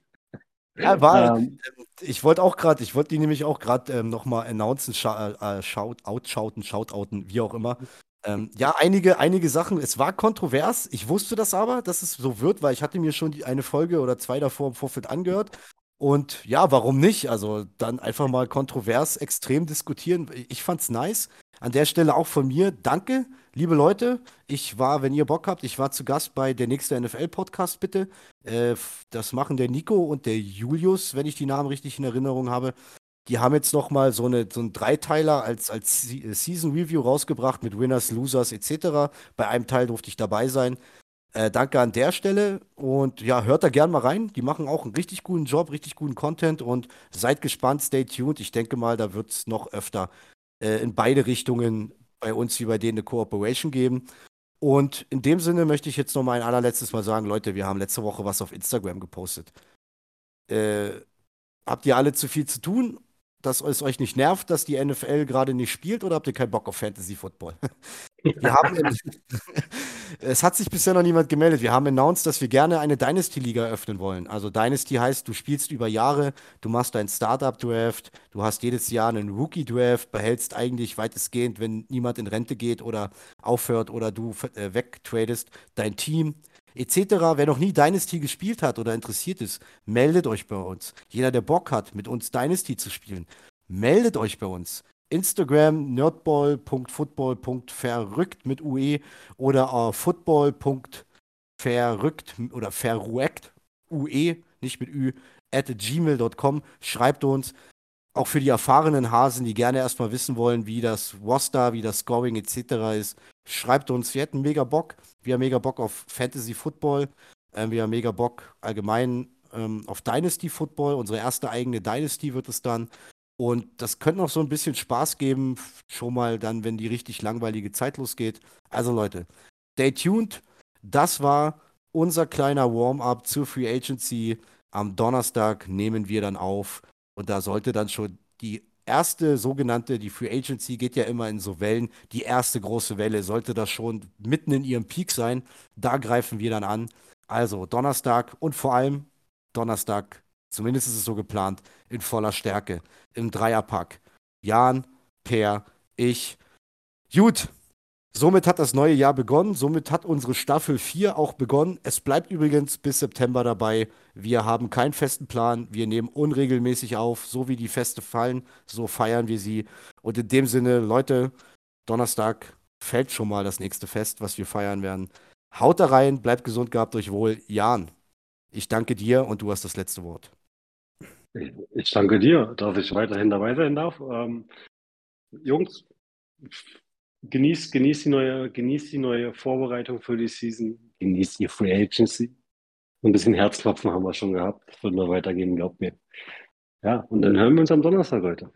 Ja, war. Ähm, ich wollte auch gerade, ich wollte die nämlich auch gerade ähm, nochmal announcen, scha äh, shout, outschauten, shoutouten, wie auch immer. Ähm, ja, einige, einige Sachen. Es war kontrovers. Ich wusste das aber, dass es so wird, weil ich hatte mir schon die, eine Folge oder zwei davor im Vorfeld angehört. Und ja, warum nicht? Also dann einfach mal kontrovers extrem diskutieren. Ich fand's nice. An der Stelle auch von mir, danke, liebe Leute. Ich war, wenn ihr Bock habt, ich war zu Gast bei der nächste NFL-Podcast, bitte. Äh, das machen der Nico und der Julius, wenn ich die Namen richtig in Erinnerung habe. Die haben jetzt noch mal so, eine, so einen Dreiteiler als, als Season Review rausgebracht mit Winners, Losers etc. Bei einem Teil durfte ich dabei sein. Äh, danke an der Stelle und ja, hört da gern mal rein. Die machen auch einen richtig guten Job, richtig guten Content und seid gespannt, stay tuned. Ich denke mal, da wird es noch öfter äh, in beide Richtungen bei uns wie bei denen eine Cooperation geben. Und in dem Sinne möchte ich jetzt noch mal ein allerletztes Mal sagen, Leute, wir haben letzte Woche was auf Instagram gepostet. Äh, habt ihr alle zu viel zu tun, dass es euch nicht nervt, dass die NFL gerade nicht spielt oder habt ihr keinen Bock auf Fantasy Football? Wir haben es hat sich bisher noch niemand gemeldet. Wir haben announced, dass wir gerne eine Dynasty-Liga öffnen wollen. Also Dynasty heißt, du spielst über Jahre, du machst deinen Startup-Draft, du hast jedes Jahr einen Rookie-Draft, behältst eigentlich weitestgehend, wenn niemand in Rente geht oder aufhört oder du äh, wegtradest, dein Team etc. Wer noch nie Dynasty gespielt hat oder interessiert ist, meldet euch bei uns. Jeder, der Bock hat, mit uns Dynasty zu spielen, meldet euch bei uns. Instagram nerdball.football.verrückt mit UE oder uh, football.verrückt oder verrueckt UE, nicht mit Ü, at gmail.com. Schreibt uns. Auch für die erfahrenen Hasen, die gerne erstmal wissen wollen, wie das Roster, wie das Scoring etc. ist, schreibt uns. Wir hätten mega Bock. Wir haben mega Bock auf Fantasy Football. Ähm, wir haben mega Bock allgemein ähm, auf Dynasty Football. Unsere erste eigene Dynasty wird es dann. Und das könnte noch so ein bisschen Spaß geben, schon mal dann, wenn die richtig langweilige Zeit losgeht. Also Leute, stay tuned. Das war unser kleiner Warm-up zur Free Agency. Am Donnerstag nehmen wir dann auf. Und da sollte dann schon die erste sogenannte, die Free Agency geht ja immer in so Wellen, die erste große Welle, sollte das schon mitten in ihrem Peak sein. Da greifen wir dann an. Also Donnerstag und vor allem Donnerstag, zumindest ist es so geplant, in voller Stärke, im Dreierpack. Jan, Per, ich. Gut, somit hat das neue Jahr begonnen. Somit hat unsere Staffel 4 auch begonnen. Es bleibt übrigens bis September dabei. Wir haben keinen festen Plan. Wir nehmen unregelmäßig auf. So wie die Feste fallen, so feiern wir sie. Und in dem Sinne, Leute, Donnerstag fällt schon mal das nächste Fest, was wir feiern werden. Haut da rein, bleibt gesund, gehabt euch wohl. Jan, ich danke dir und du hast das letzte Wort. Ich, danke dir, dass ich weiterhin dabei sein darf. Ähm, Jungs, genießt, genießt, die neue, genießt die neue Vorbereitung für die Season, genießt die Free Agency. Ein bisschen Herzklopfen haben wir schon gehabt. Das wird nur weitergehen, glaubt mir. Ja, und dann hören wir uns am Donnerstag heute.